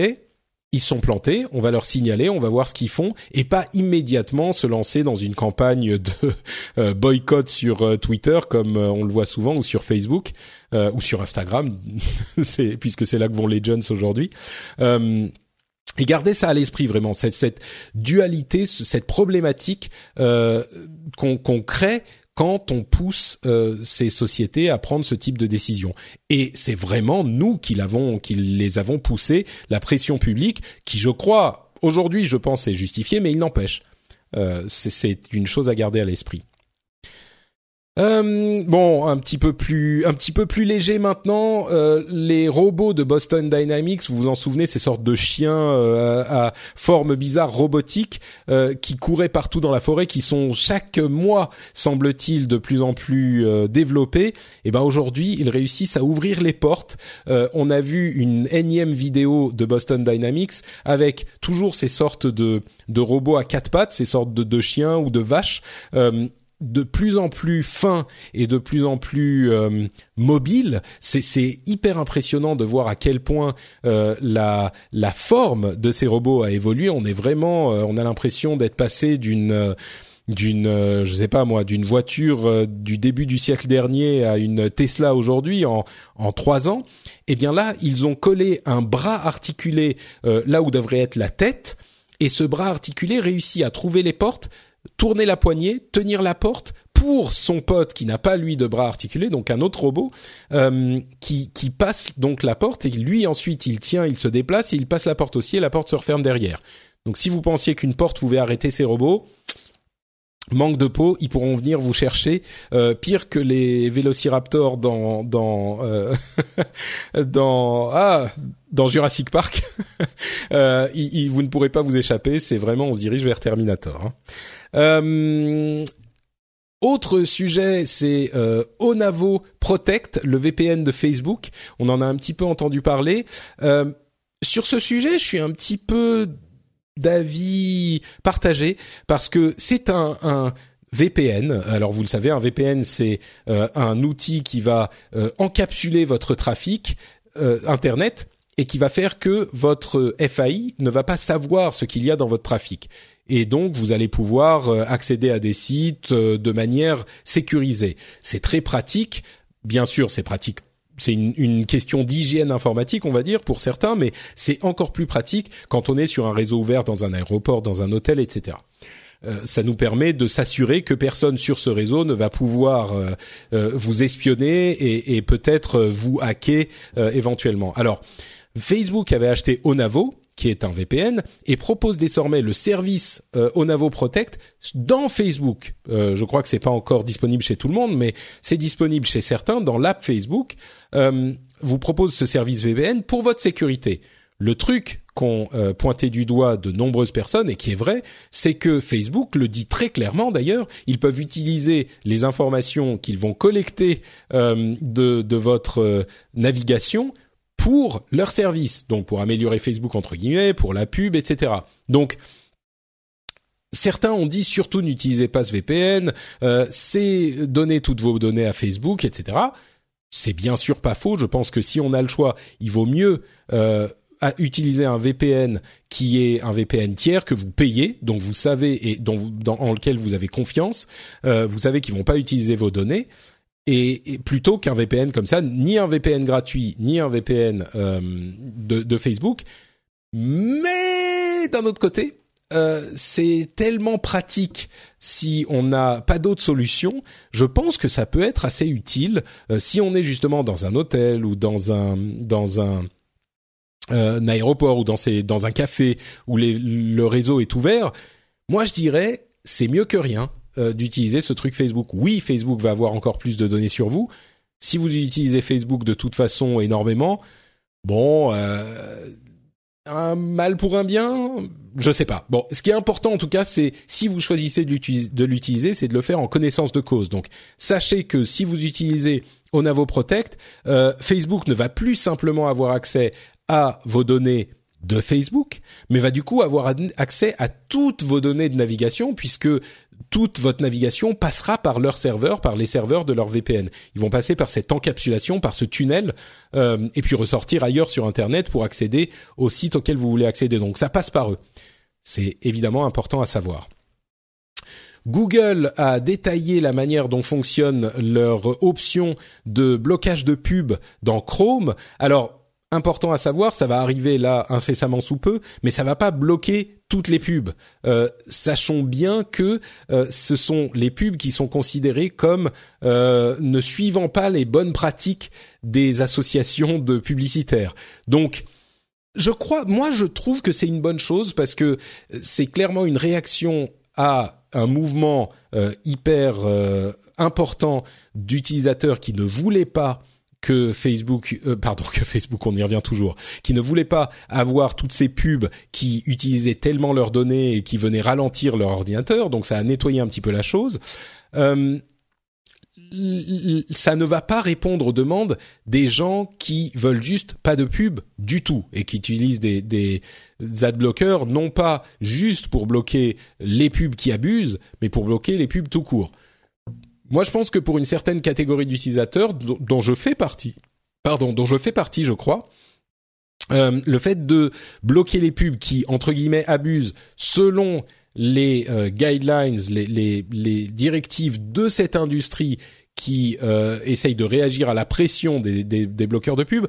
ils sont plantés, on va leur signaler, on va voir ce qu'ils font, et pas immédiatement se lancer dans une campagne de euh, boycott sur euh, Twitter comme euh, on le voit souvent ou sur Facebook ou sur Instagram, c'est puisque c'est là que vont les jeunes aujourd'hui. et garder ça à l'esprit vraiment, cette, cette dualité, cette problématique qu'on crée quand on pousse euh, ces sociétés à prendre ce type de décision. Et c'est vraiment nous qui l'avons, qui les avons poussés, la pression publique, qui je crois aujourd'hui, je pense, est justifiée, mais il n'empêche, euh, c'est une chose à garder à l'esprit. Euh, bon, un petit peu plus, un petit peu plus léger maintenant. Euh, les robots de Boston Dynamics, vous vous en souvenez, ces sortes de chiens euh, à forme bizarre robotique euh, qui couraient partout dans la forêt, qui sont chaque mois, semble-t-il, de plus en plus développés. Et eh ben aujourd'hui, ils réussissent à ouvrir les portes. on a vu une énième vidéo de Boston Dynamics avec toujours ces sortes de, robots à quatre pattes, ces sortes de chiens ou de vaches de plus en plus fin et de plus en plus euh, mobile. C'est hyper impressionnant de voir à quel point euh, la la forme de ces robots a évolué. On est vraiment, euh, on a l'impression d'être passé d'une d'une je sais pas moi d'une voiture du début du siècle dernier à une Tesla aujourd'hui en en trois ans. Eh bien là, ils ont collé un bras articulé là où devrait être la tête et ce bras articulé réussit à trouver les portes tourner la poignée, tenir la porte pour son pote qui n'a pas lui de bras articulés, donc un autre robot euh, qui, qui passe donc la porte et lui ensuite il tient, il se déplace et il passe la porte aussi et la porte se referme derrière. Donc si vous pensiez qu'une porte pouvait arrêter ces robots, manque de peau, ils pourront venir vous chercher euh, pire que les vélociraptors dans dans euh, dans ah dans Jurassic Park. euh, vous ne pourrez pas vous échapper. C'est vraiment on se dirige vers Terminator. Hein. Euh, autre sujet, c'est euh, Onavo Protect, le VPN de Facebook. On en a un petit peu entendu parler. Euh, sur ce sujet, je suis un petit peu d'avis partagé parce que c'est un, un VPN. Alors vous le savez, un VPN c'est euh, un outil qui va euh, encapsuler votre trafic internet et qui va faire que votre FAI ne va pas savoir ce qu'il y a dans votre trafic et donc vous allez pouvoir euh, accéder à des sites euh, de manière sécurisée. C'est très pratique. Bien sûr, c'est pratique c'est une, question d'hygiène informatique, on va dire, pour certains, mais c'est encore plus pratique quand on est sur un réseau ouvert dans un aéroport, dans un hôtel, etc. Euh, ça nous permet de s'assurer que personne sur ce réseau ne va pouvoir vous espionner et, et peut-être vous hacker éventuellement. Alors, Facebook avait acheté Onavo, qui est un VPN, et propose désormais le service euh, Onavo Protect dans Facebook. Euh, je crois que c'est pas encore disponible chez tout le monde, mais c'est disponible chez certains dans l'app Facebook. Euh, vous propose ce service VPN pour votre sécurité. Le truc qu'ont euh, pointé du doigt de nombreuses personnes et qui est vrai, c'est que Facebook le dit très clairement d'ailleurs, ils peuvent utiliser les informations qu'ils vont collecter euh, de, de, votre navigation pour leur service, donc pour améliorer Facebook entre guillemets, pour la pub, etc. Donc Certains ont dit surtout n'utilisez pas ce VPN, euh, c'est donner toutes vos données à Facebook, etc. C'est bien sûr pas faux. Je pense que si on a le choix, il vaut mieux euh, utiliser un VPN qui est un VPN tiers que vous payez, dont vous savez et dont, dans, en lequel vous avez confiance. Euh, vous savez qu'ils vont pas utiliser vos données et, plutôt qu'un VPN comme ça, ni un VPN gratuit, ni un VPN euh, de, de, Facebook. Mais d'un autre côté, euh, c'est tellement pratique si on n'a pas d'autre solution. Je pense que ça peut être assez utile euh, si on est justement dans un hôtel ou dans un dans un euh, un aéroport ou dans, ces, dans un café où le réseau est ouvert, moi je dirais c'est mieux que rien. Euh, d'utiliser ce truc Facebook. Oui, Facebook va avoir encore plus de données sur vous. Si vous utilisez Facebook de toute façon énormément, bon, euh, un mal pour un bien, je sais pas. Bon, ce qui est important en tout cas, c'est si vous choisissez de l'utiliser, c'est de le faire en connaissance de cause. Donc, sachez que si vous utilisez Onavo Protect, euh, Facebook ne va plus simplement avoir accès à vos données de Facebook, mais va du coup avoir accès à toutes vos données de navigation puisque toute votre navigation passera par leur serveur, par les serveurs de leur VPN. Ils vont passer par cette encapsulation, par ce tunnel, euh, et puis ressortir ailleurs sur Internet pour accéder au site auquel vous voulez accéder. Donc ça passe par eux. C'est évidemment important à savoir. Google a détaillé la manière dont fonctionne leur option de blocage de pub dans Chrome. Alors, important à savoir, ça va arriver là incessamment sous peu, mais ça va pas bloquer toutes les pubs. Euh, sachons bien que euh, ce sont les pubs qui sont considérées comme euh, ne suivant pas les bonnes pratiques des associations de publicitaires. Donc je crois, moi je trouve que c'est une bonne chose parce que c'est clairement une réaction à un mouvement hyper important d'utilisateurs qui ne voulaient pas que Facebook, euh, pardon, que Facebook, on y revient toujours, qui ne voulait pas avoir toutes ces pubs qui utilisaient tellement leurs données et qui venaient ralentir leur ordinateur. Donc ça a nettoyé un petit peu la chose. Euh, ça ne va pas répondre aux demandes des gens qui veulent juste pas de pub du tout et qui utilisent des, des adblockers non pas juste pour bloquer les pubs qui abusent, mais pour bloquer les pubs tout court. Moi, je pense que pour une certaine catégorie d'utilisateurs dont je fais partie, pardon, dont je fais partie, je crois, euh, le fait de bloquer les pubs qui entre guillemets abusent selon les euh, guidelines, les, directives de cette industrie qui euh, essayent de réagir à la pression des bloqueurs de pubs,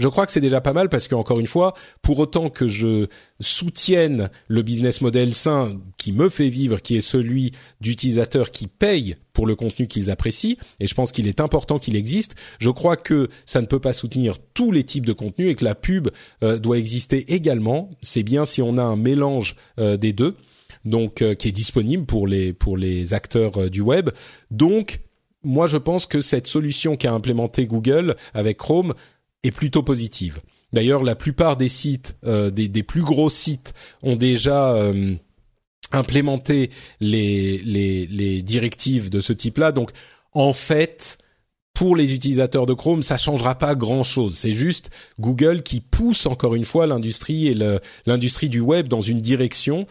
je crois que c'est déjà pas mal parce que encore une fois, pour autant que je soutienne le business model sain qui me fait vivre, qui est celui d'utilisateurs qui payent pour le contenu qu'ils apprécient, et je pense qu'il est important qu'il existe, je crois que ça ne peut pas soutenir tous les types de contenus et que la pub euh, doit exister également. C'est bien si on a un mélange euh, des deux, donc euh, qui est disponible pour les pour les acteurs du web. Donc moi, je pense que cette solution qu'a implémentée Google avec Chrome est plutôt positive. D'ailleurs, la plupart des sites, euh, des, plus gros sites, ont déjà euh, implémenté les, directives de ce type-là. Donc, en fait, pour les utilisateurs de Chrome, ça changera pas grand-chose. C'est juste Google qui pousse encore une fois l'industrie et l'industrie du web dans une direction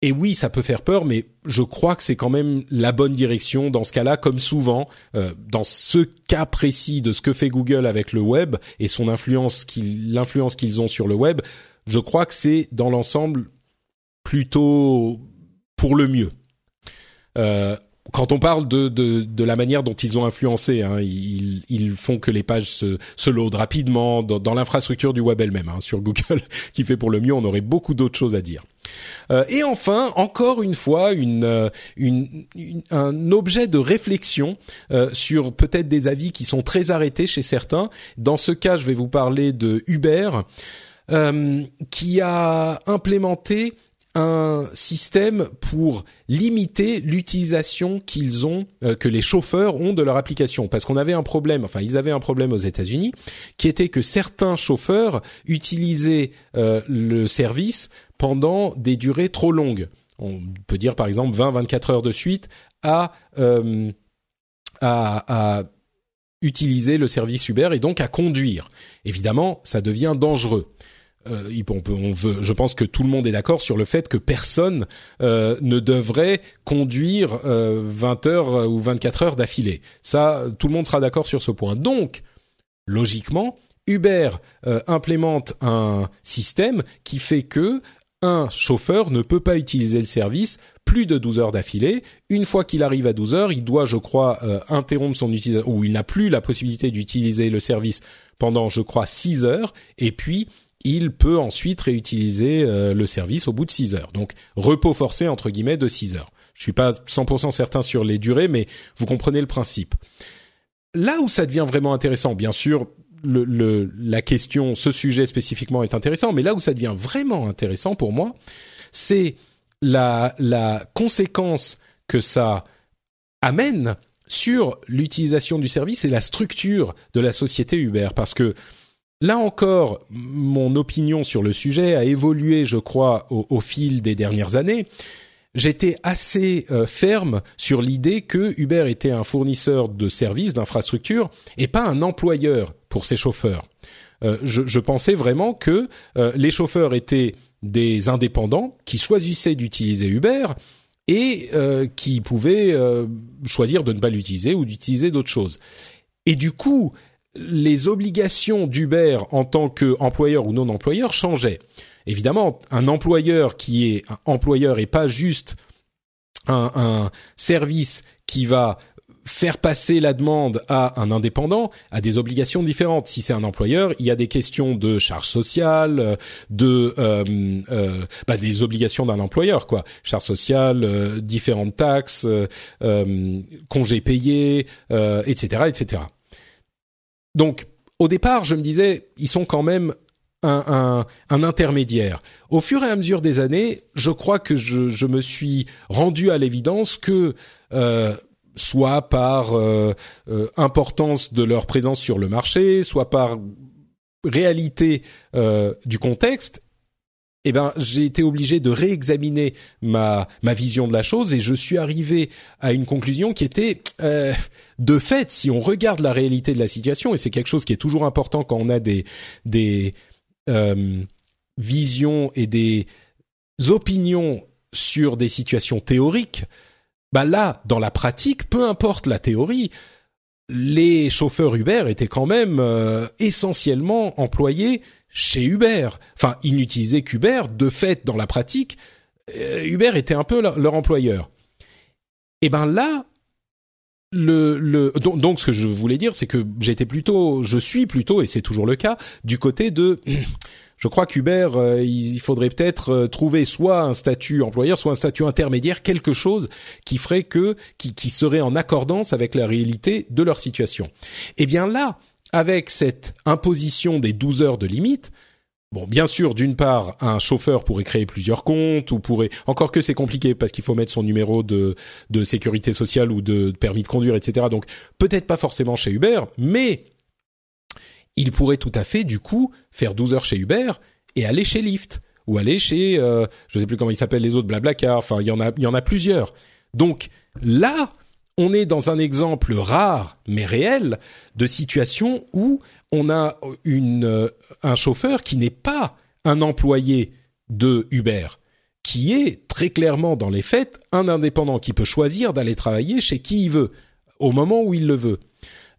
et oui, ça peut faire peur, mais je crois que c'est quand même la bonne direction dans ce cas-là, comme souvent, euh, dans ce cas précis de ce que fait Google avec le web et son influence, l'influence qu'ils ont sur le web, je crois que c'est dans l'ensemble plutôt pour le mieux. Euh, quand on parle de, de, de, la manière dont ils ont influencé, hein, ils, ils, font que les pages se, se loadent rapidement dans, dans l'infrastructure du web elle-même. Hein, sur Google, qui fait pour le mieux, on aurait beaucoup d'autres choses à dire. Euh, et enfin, encore une fois, euh, un objet de réflexion euh, sur peut-être des avis qui sont très arrêtés chez certains. Dans ce cas, je vais vous parler de Uber, qui a implémenté un système pour limiter l'utilisation qu'ils ont, que les chauffeurs ont de leur application. Parce qu'on avait un problème, enfin ils avaient un problème aux États-Unis, qui était que certains chauffeurs utilisaient le service pendant des durées trop longues. On peut dire par exemple 20-24 heures de suite à, euh, à, à utiliser le service Uber et donc à conduire. Évidemment, ça devient dangereux. Euh, je pense que tout le monde est d'accord sur le fait que personne euh, ne devrait conduire euh, 20 heures ou 24 heures d'affilée. Ça, tout le monde sera d'accord sur ce point. Donc, logiquement, Uber implémente un système qui fait que un chauffeur ne peut pas utiliser le service plus de 12 heures d'affilée. Une fois qu'il arrive à 12 heures, il doit, je crois, euh, interrompre son utilisation, ou il n'a plus la possibilité d'utiliser le service pendant, je crois, 6 heures, et puis il peut ensuite réutiliser euh, le service au bout de 6 heures. Donc, repos forcé, entre guillemets, de 6 heures. Je suis pas 100% certain sur les durées, mais vous comprenez le principe. Là où ça devient vraiment intéressant, bien sûr, le, la question, ce sujet spécifiquement est intéressant, mais là où ça devient vraiment intéressant pour moi, c'est la, la conséquence que ça amène sur l'utilisation du service et la structure de la société Uber. Parce que là encore, mon opinion sur le sujet a évolué, je crois, au, au fil des dernières années j'étais assez euh, ferme sur l'idée que Uber était un fournisseur de services, d'infrastructures, et pas un employeur pour ses chauffeurs. je, je, pensais vraiment que les chauffeurs étaient des indépendants qui choisissaient d'utiliser Uber et qui pouvaient choisir de ne pas l'utiliser ou d'utiliser d'autres choses. Et du coup, les obligations d'Uber en tant qu'employeur ou non employeur changeaient. Évidemment, un employeur qui est un employeur et pas juste un, un service qui va faire passer la demande à un indépendant a des obligations différentes. Si c'est un employeur, il y a des questions de charges sociales, de euh, euh, bah, des obligations d'un employeur, quoi. Charges sociales, euh, différentes taxes, euh, congés payés, etc., etc. Donc, au départ, je me disais, ils sont quand même un, intermédiaire. Au fur et à mesure des années, je crois que je, me suis rendu à l'évidence que euh, soit par euh, euh, importance de leur présence sur le marché, soit par réalité du contexte, eh ben j'ai été obligé de réexaminer ma ma vision de la chose et je suis arrivé à une conclusion qui était euh, de fait si on regarde la réalité de la situation et c'est quelque chose qui est toujours important quand on a des des euh, visions et des opinions sur des situations théoriques bah là dans la pratique peu importe la théorie les chauffeurs Uber étaient quand même euh, essentiellement employés chez Uber. Enfin, ils n'utilisaient qu'Uber. De fait, dans la pratique, euh, Uber était un peu leur, employeur. Et ben là, le, le donc, ce que je voulais dire, c'est que j'étais plutôt, je suis plutôt, et c'est toujours le cas, du côté de. Je crois qu'Uber, euh, il faudrait peut-être euh, trouver soit un statut employeur, soit un statut intermédiaire, quelque chose qui ferait que, qui, serait en accordance avec la réalité de leur situation. Eh bien là, avec cette imposition des 12 heures de limite, Bon, bien sûr, d'une part, un chauffeur pourrait créer plusieurs comptes ou pourrait, encore que c'est compliqué parce qu'il faut mettre son numéro de, de sécurité sociale ou de permis de conduire, etc. Donc, peut-être pas forcément chez Uber, mais il pourrait tout à fait, du coup, faire 12 heures chez Uber et aller chez Lyft ou aller chez, euh, je sais plus comment ils s'appellent les autres, Blablacar. Enfin, il y en a, il y en a plusieurs. Donc là, on est dans un exemple rare mais réel de situation où on a euh, un chauffeur qui n'est pas un employé de Uber, qui est très clairement dans les faits un indépendant qui peut choisir d'aller travailler chez qui il veut, au moment où il le veut.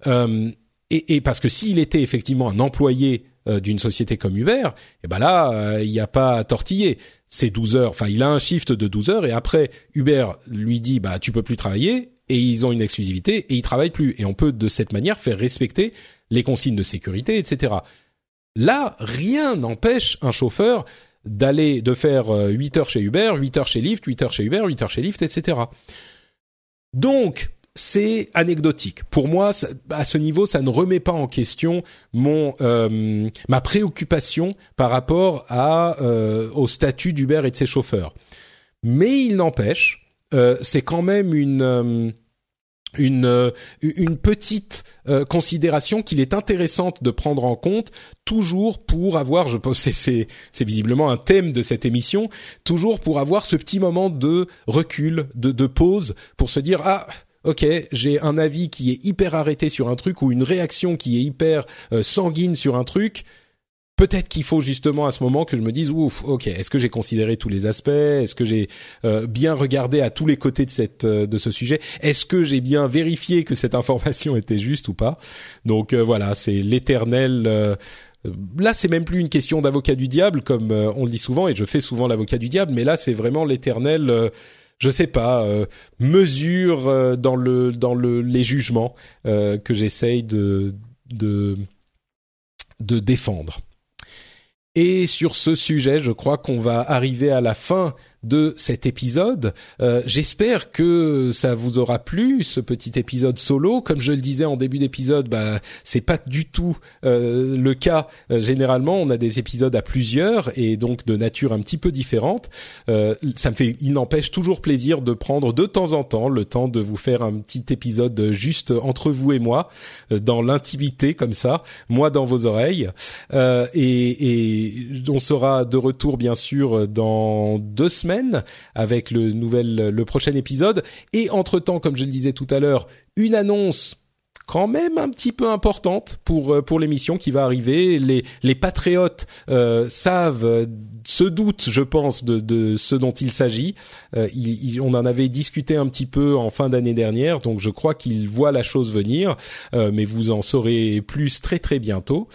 Euh, et, parce que s'il était effectivement un employé euh, d'une société comme Uber, et eh ben là, il n'y a pas à tortiller. C'est 12 heures. Enfin, il a un shift de 12 heures et après, Uber lui dit, bah, tu peux plus travailler et ils ont une exclusivité et ils travaillent plus. Et on peut de cette manière faire respecter les consignes de sécurité, etc. Là, rien n'empêche un chauffeur d'aller, de faire 8 euh, heures chez Uber, 8 heures chez Lyft, 8 heures chez Uber, 8 heures chez Lyft, etc. Donc, c'est anecdotique. Pour moi, à ce niveau, ça ne remet pas en question mon euh, ma préoccupation par rapport à euh, au statut d'Uber et de ses chauffeurs. Mais il n'empêche, euh, c'est quand même une une une petite considération qu'il est intéressante de prendre en compte toujours pour avoir je pense c'est c'est visiblement un thème de cette émission toujours pour avoir ce petit moment de recul de de pause pour se dire ah ok, j'ai un avis qui est hyper arrêté sur un truc ou une réaction qui est hyper euh, sanguine sur un truc, peut-être qu'il faut justement à ce moment que je me dise ouf, ok, est-ce que j'ai considéré tous les aspects? Est-ce que j'ai euh, bien regardé à tous les côtés de cette euh, de ce sujet? Est-ce que j'ai bien vérifié que cette information était juste ou pas? Donc voilà, c'est l'éternel Là, c'est même plus une question d'avocat du diable, comme on le dit souvent, et je fais souvent l'avocat du diable, mais là, c'est vraiment l'éternel je sais pas, euh, mesure euh, dans le dans le les jugements euh, que j'essaye de de de défendre. Et sur ce sujet, je crois qu'on va arriver à la fin de cet épisode. Euh, j'espère que ça vous aura plu ce petit épisode solo. Comme je le disais en début d'épisode, bah c'est pas du tout euh, le cas. Euh, généralement, on a des épisodes à plusieurs et donc de nature un petit peu différente. ça me fait, il n'empêche toujours plaisir de prendre de temps en temps le temps de vous faire un petit épisode juste entre vous et moi, dans l'intimité comme ça, moi dans vos oreilles. et, et on sera de retour bien sûr dans deux semaines avec le nouvel, le prochain épisode. Et entre temps, comme je le disais tout à l'heure, une annonce quand même un petit peu importante pour euh, pour l'émission qui va arriver. Les les patriotes euh, savent, se doutent, je pense, de, de ce dont il s'agit. on en avait discuté un petit peu en fin d'année dernière, donc je crois qu'ils voient la chose venir. mais vous en saurez plus très très bientôt.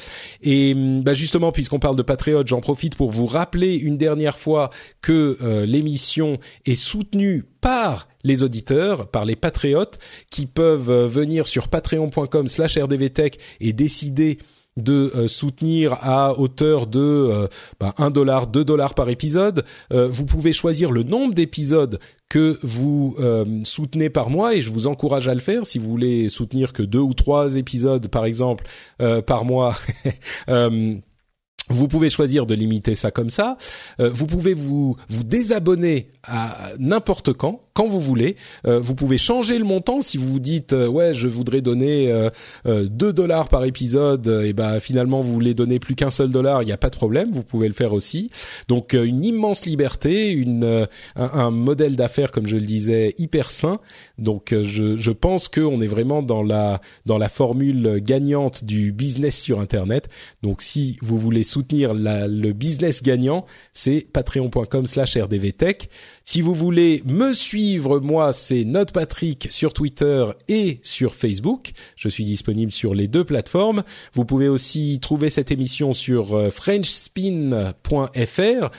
Et bah justement, puisqu'on parle de patriotes, j'en profite pour vous rappeler une dernière fois que l'émission est soutenue par les auditeurs, par les patriotes, qui peuvent euh, venir sur patreon.com slash rdvtech et décider de euh, soutenir à hauteur de euh, bah, 1 dollar, 2 dollars par épisode. vous pouvez choisir le nombre d'épisodes que vous soutenez par mois et je vous encourage à le faire si vous voulez soutenir que deux ou trois épisodes par exemple par mois. Vous pouvez choisir de limiter ça comme ça. vous pouvez vous vous désabonner à n'importe quand quand vous voulez. Euh, vous pouvez changer le montant si vous vous dites euh, ouais je voudrais donner euh, 2 dollars par épisode et ben finalement vous voulez donner plus qu'un seul dollar, il n'y a pas de problème, vous pouvez le faire aussi. Donc une immense liberté, une un, modèle d'affaires comme je le disais hyper sain. Donc je je pense qu'on est vraiment dans la dans la formule gagnante du business sur internet. Donc si vous voulez soutenir le business gagnant, c'est patreon.com/rdvtech. Si vous voulez me suivre, moi, c'est NotePatrick sur Twitter et sur Facebook. Je suis disponible sur les deux plateformes. Vous pouvez aussi trouver cette émission sur euh, frenchspin.fr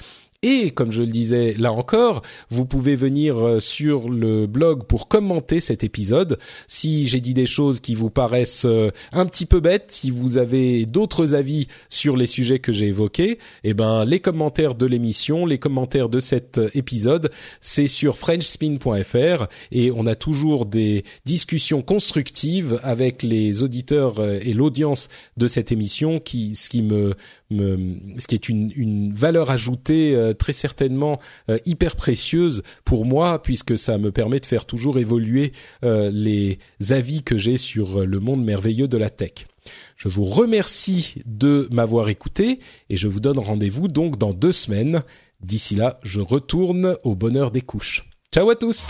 et comme je le disais là encore, vous pouvez venir euh, sur le blog pour commenter cet épisode. Si j'ai dit des choses qui vous paraissent euh, un petit peu bêtes, si vous avez d'autres avis sur les sujets que j'ai évoqués, eh ben les commentaires de l'émission, les commentaires de cet euh, épisode, c'est sur frenchspin.fr et on a toujours des discussions constructives avec les auditeurs et l'audience de cette émission qui ce qui me ce qui est une, valeur ajoutée euh, très certainement euh, hyper précieuse pour moi puisque ça me permet de faire toujours évoluer euh, les avis que j'ai sur le monde merveilleux de la tech. Je vous remercie de m'avoir écouté et je vous donne rendez-vous donc dans deux semaines. D'ici là, je retourne au bonheur des couches. Ciao à tous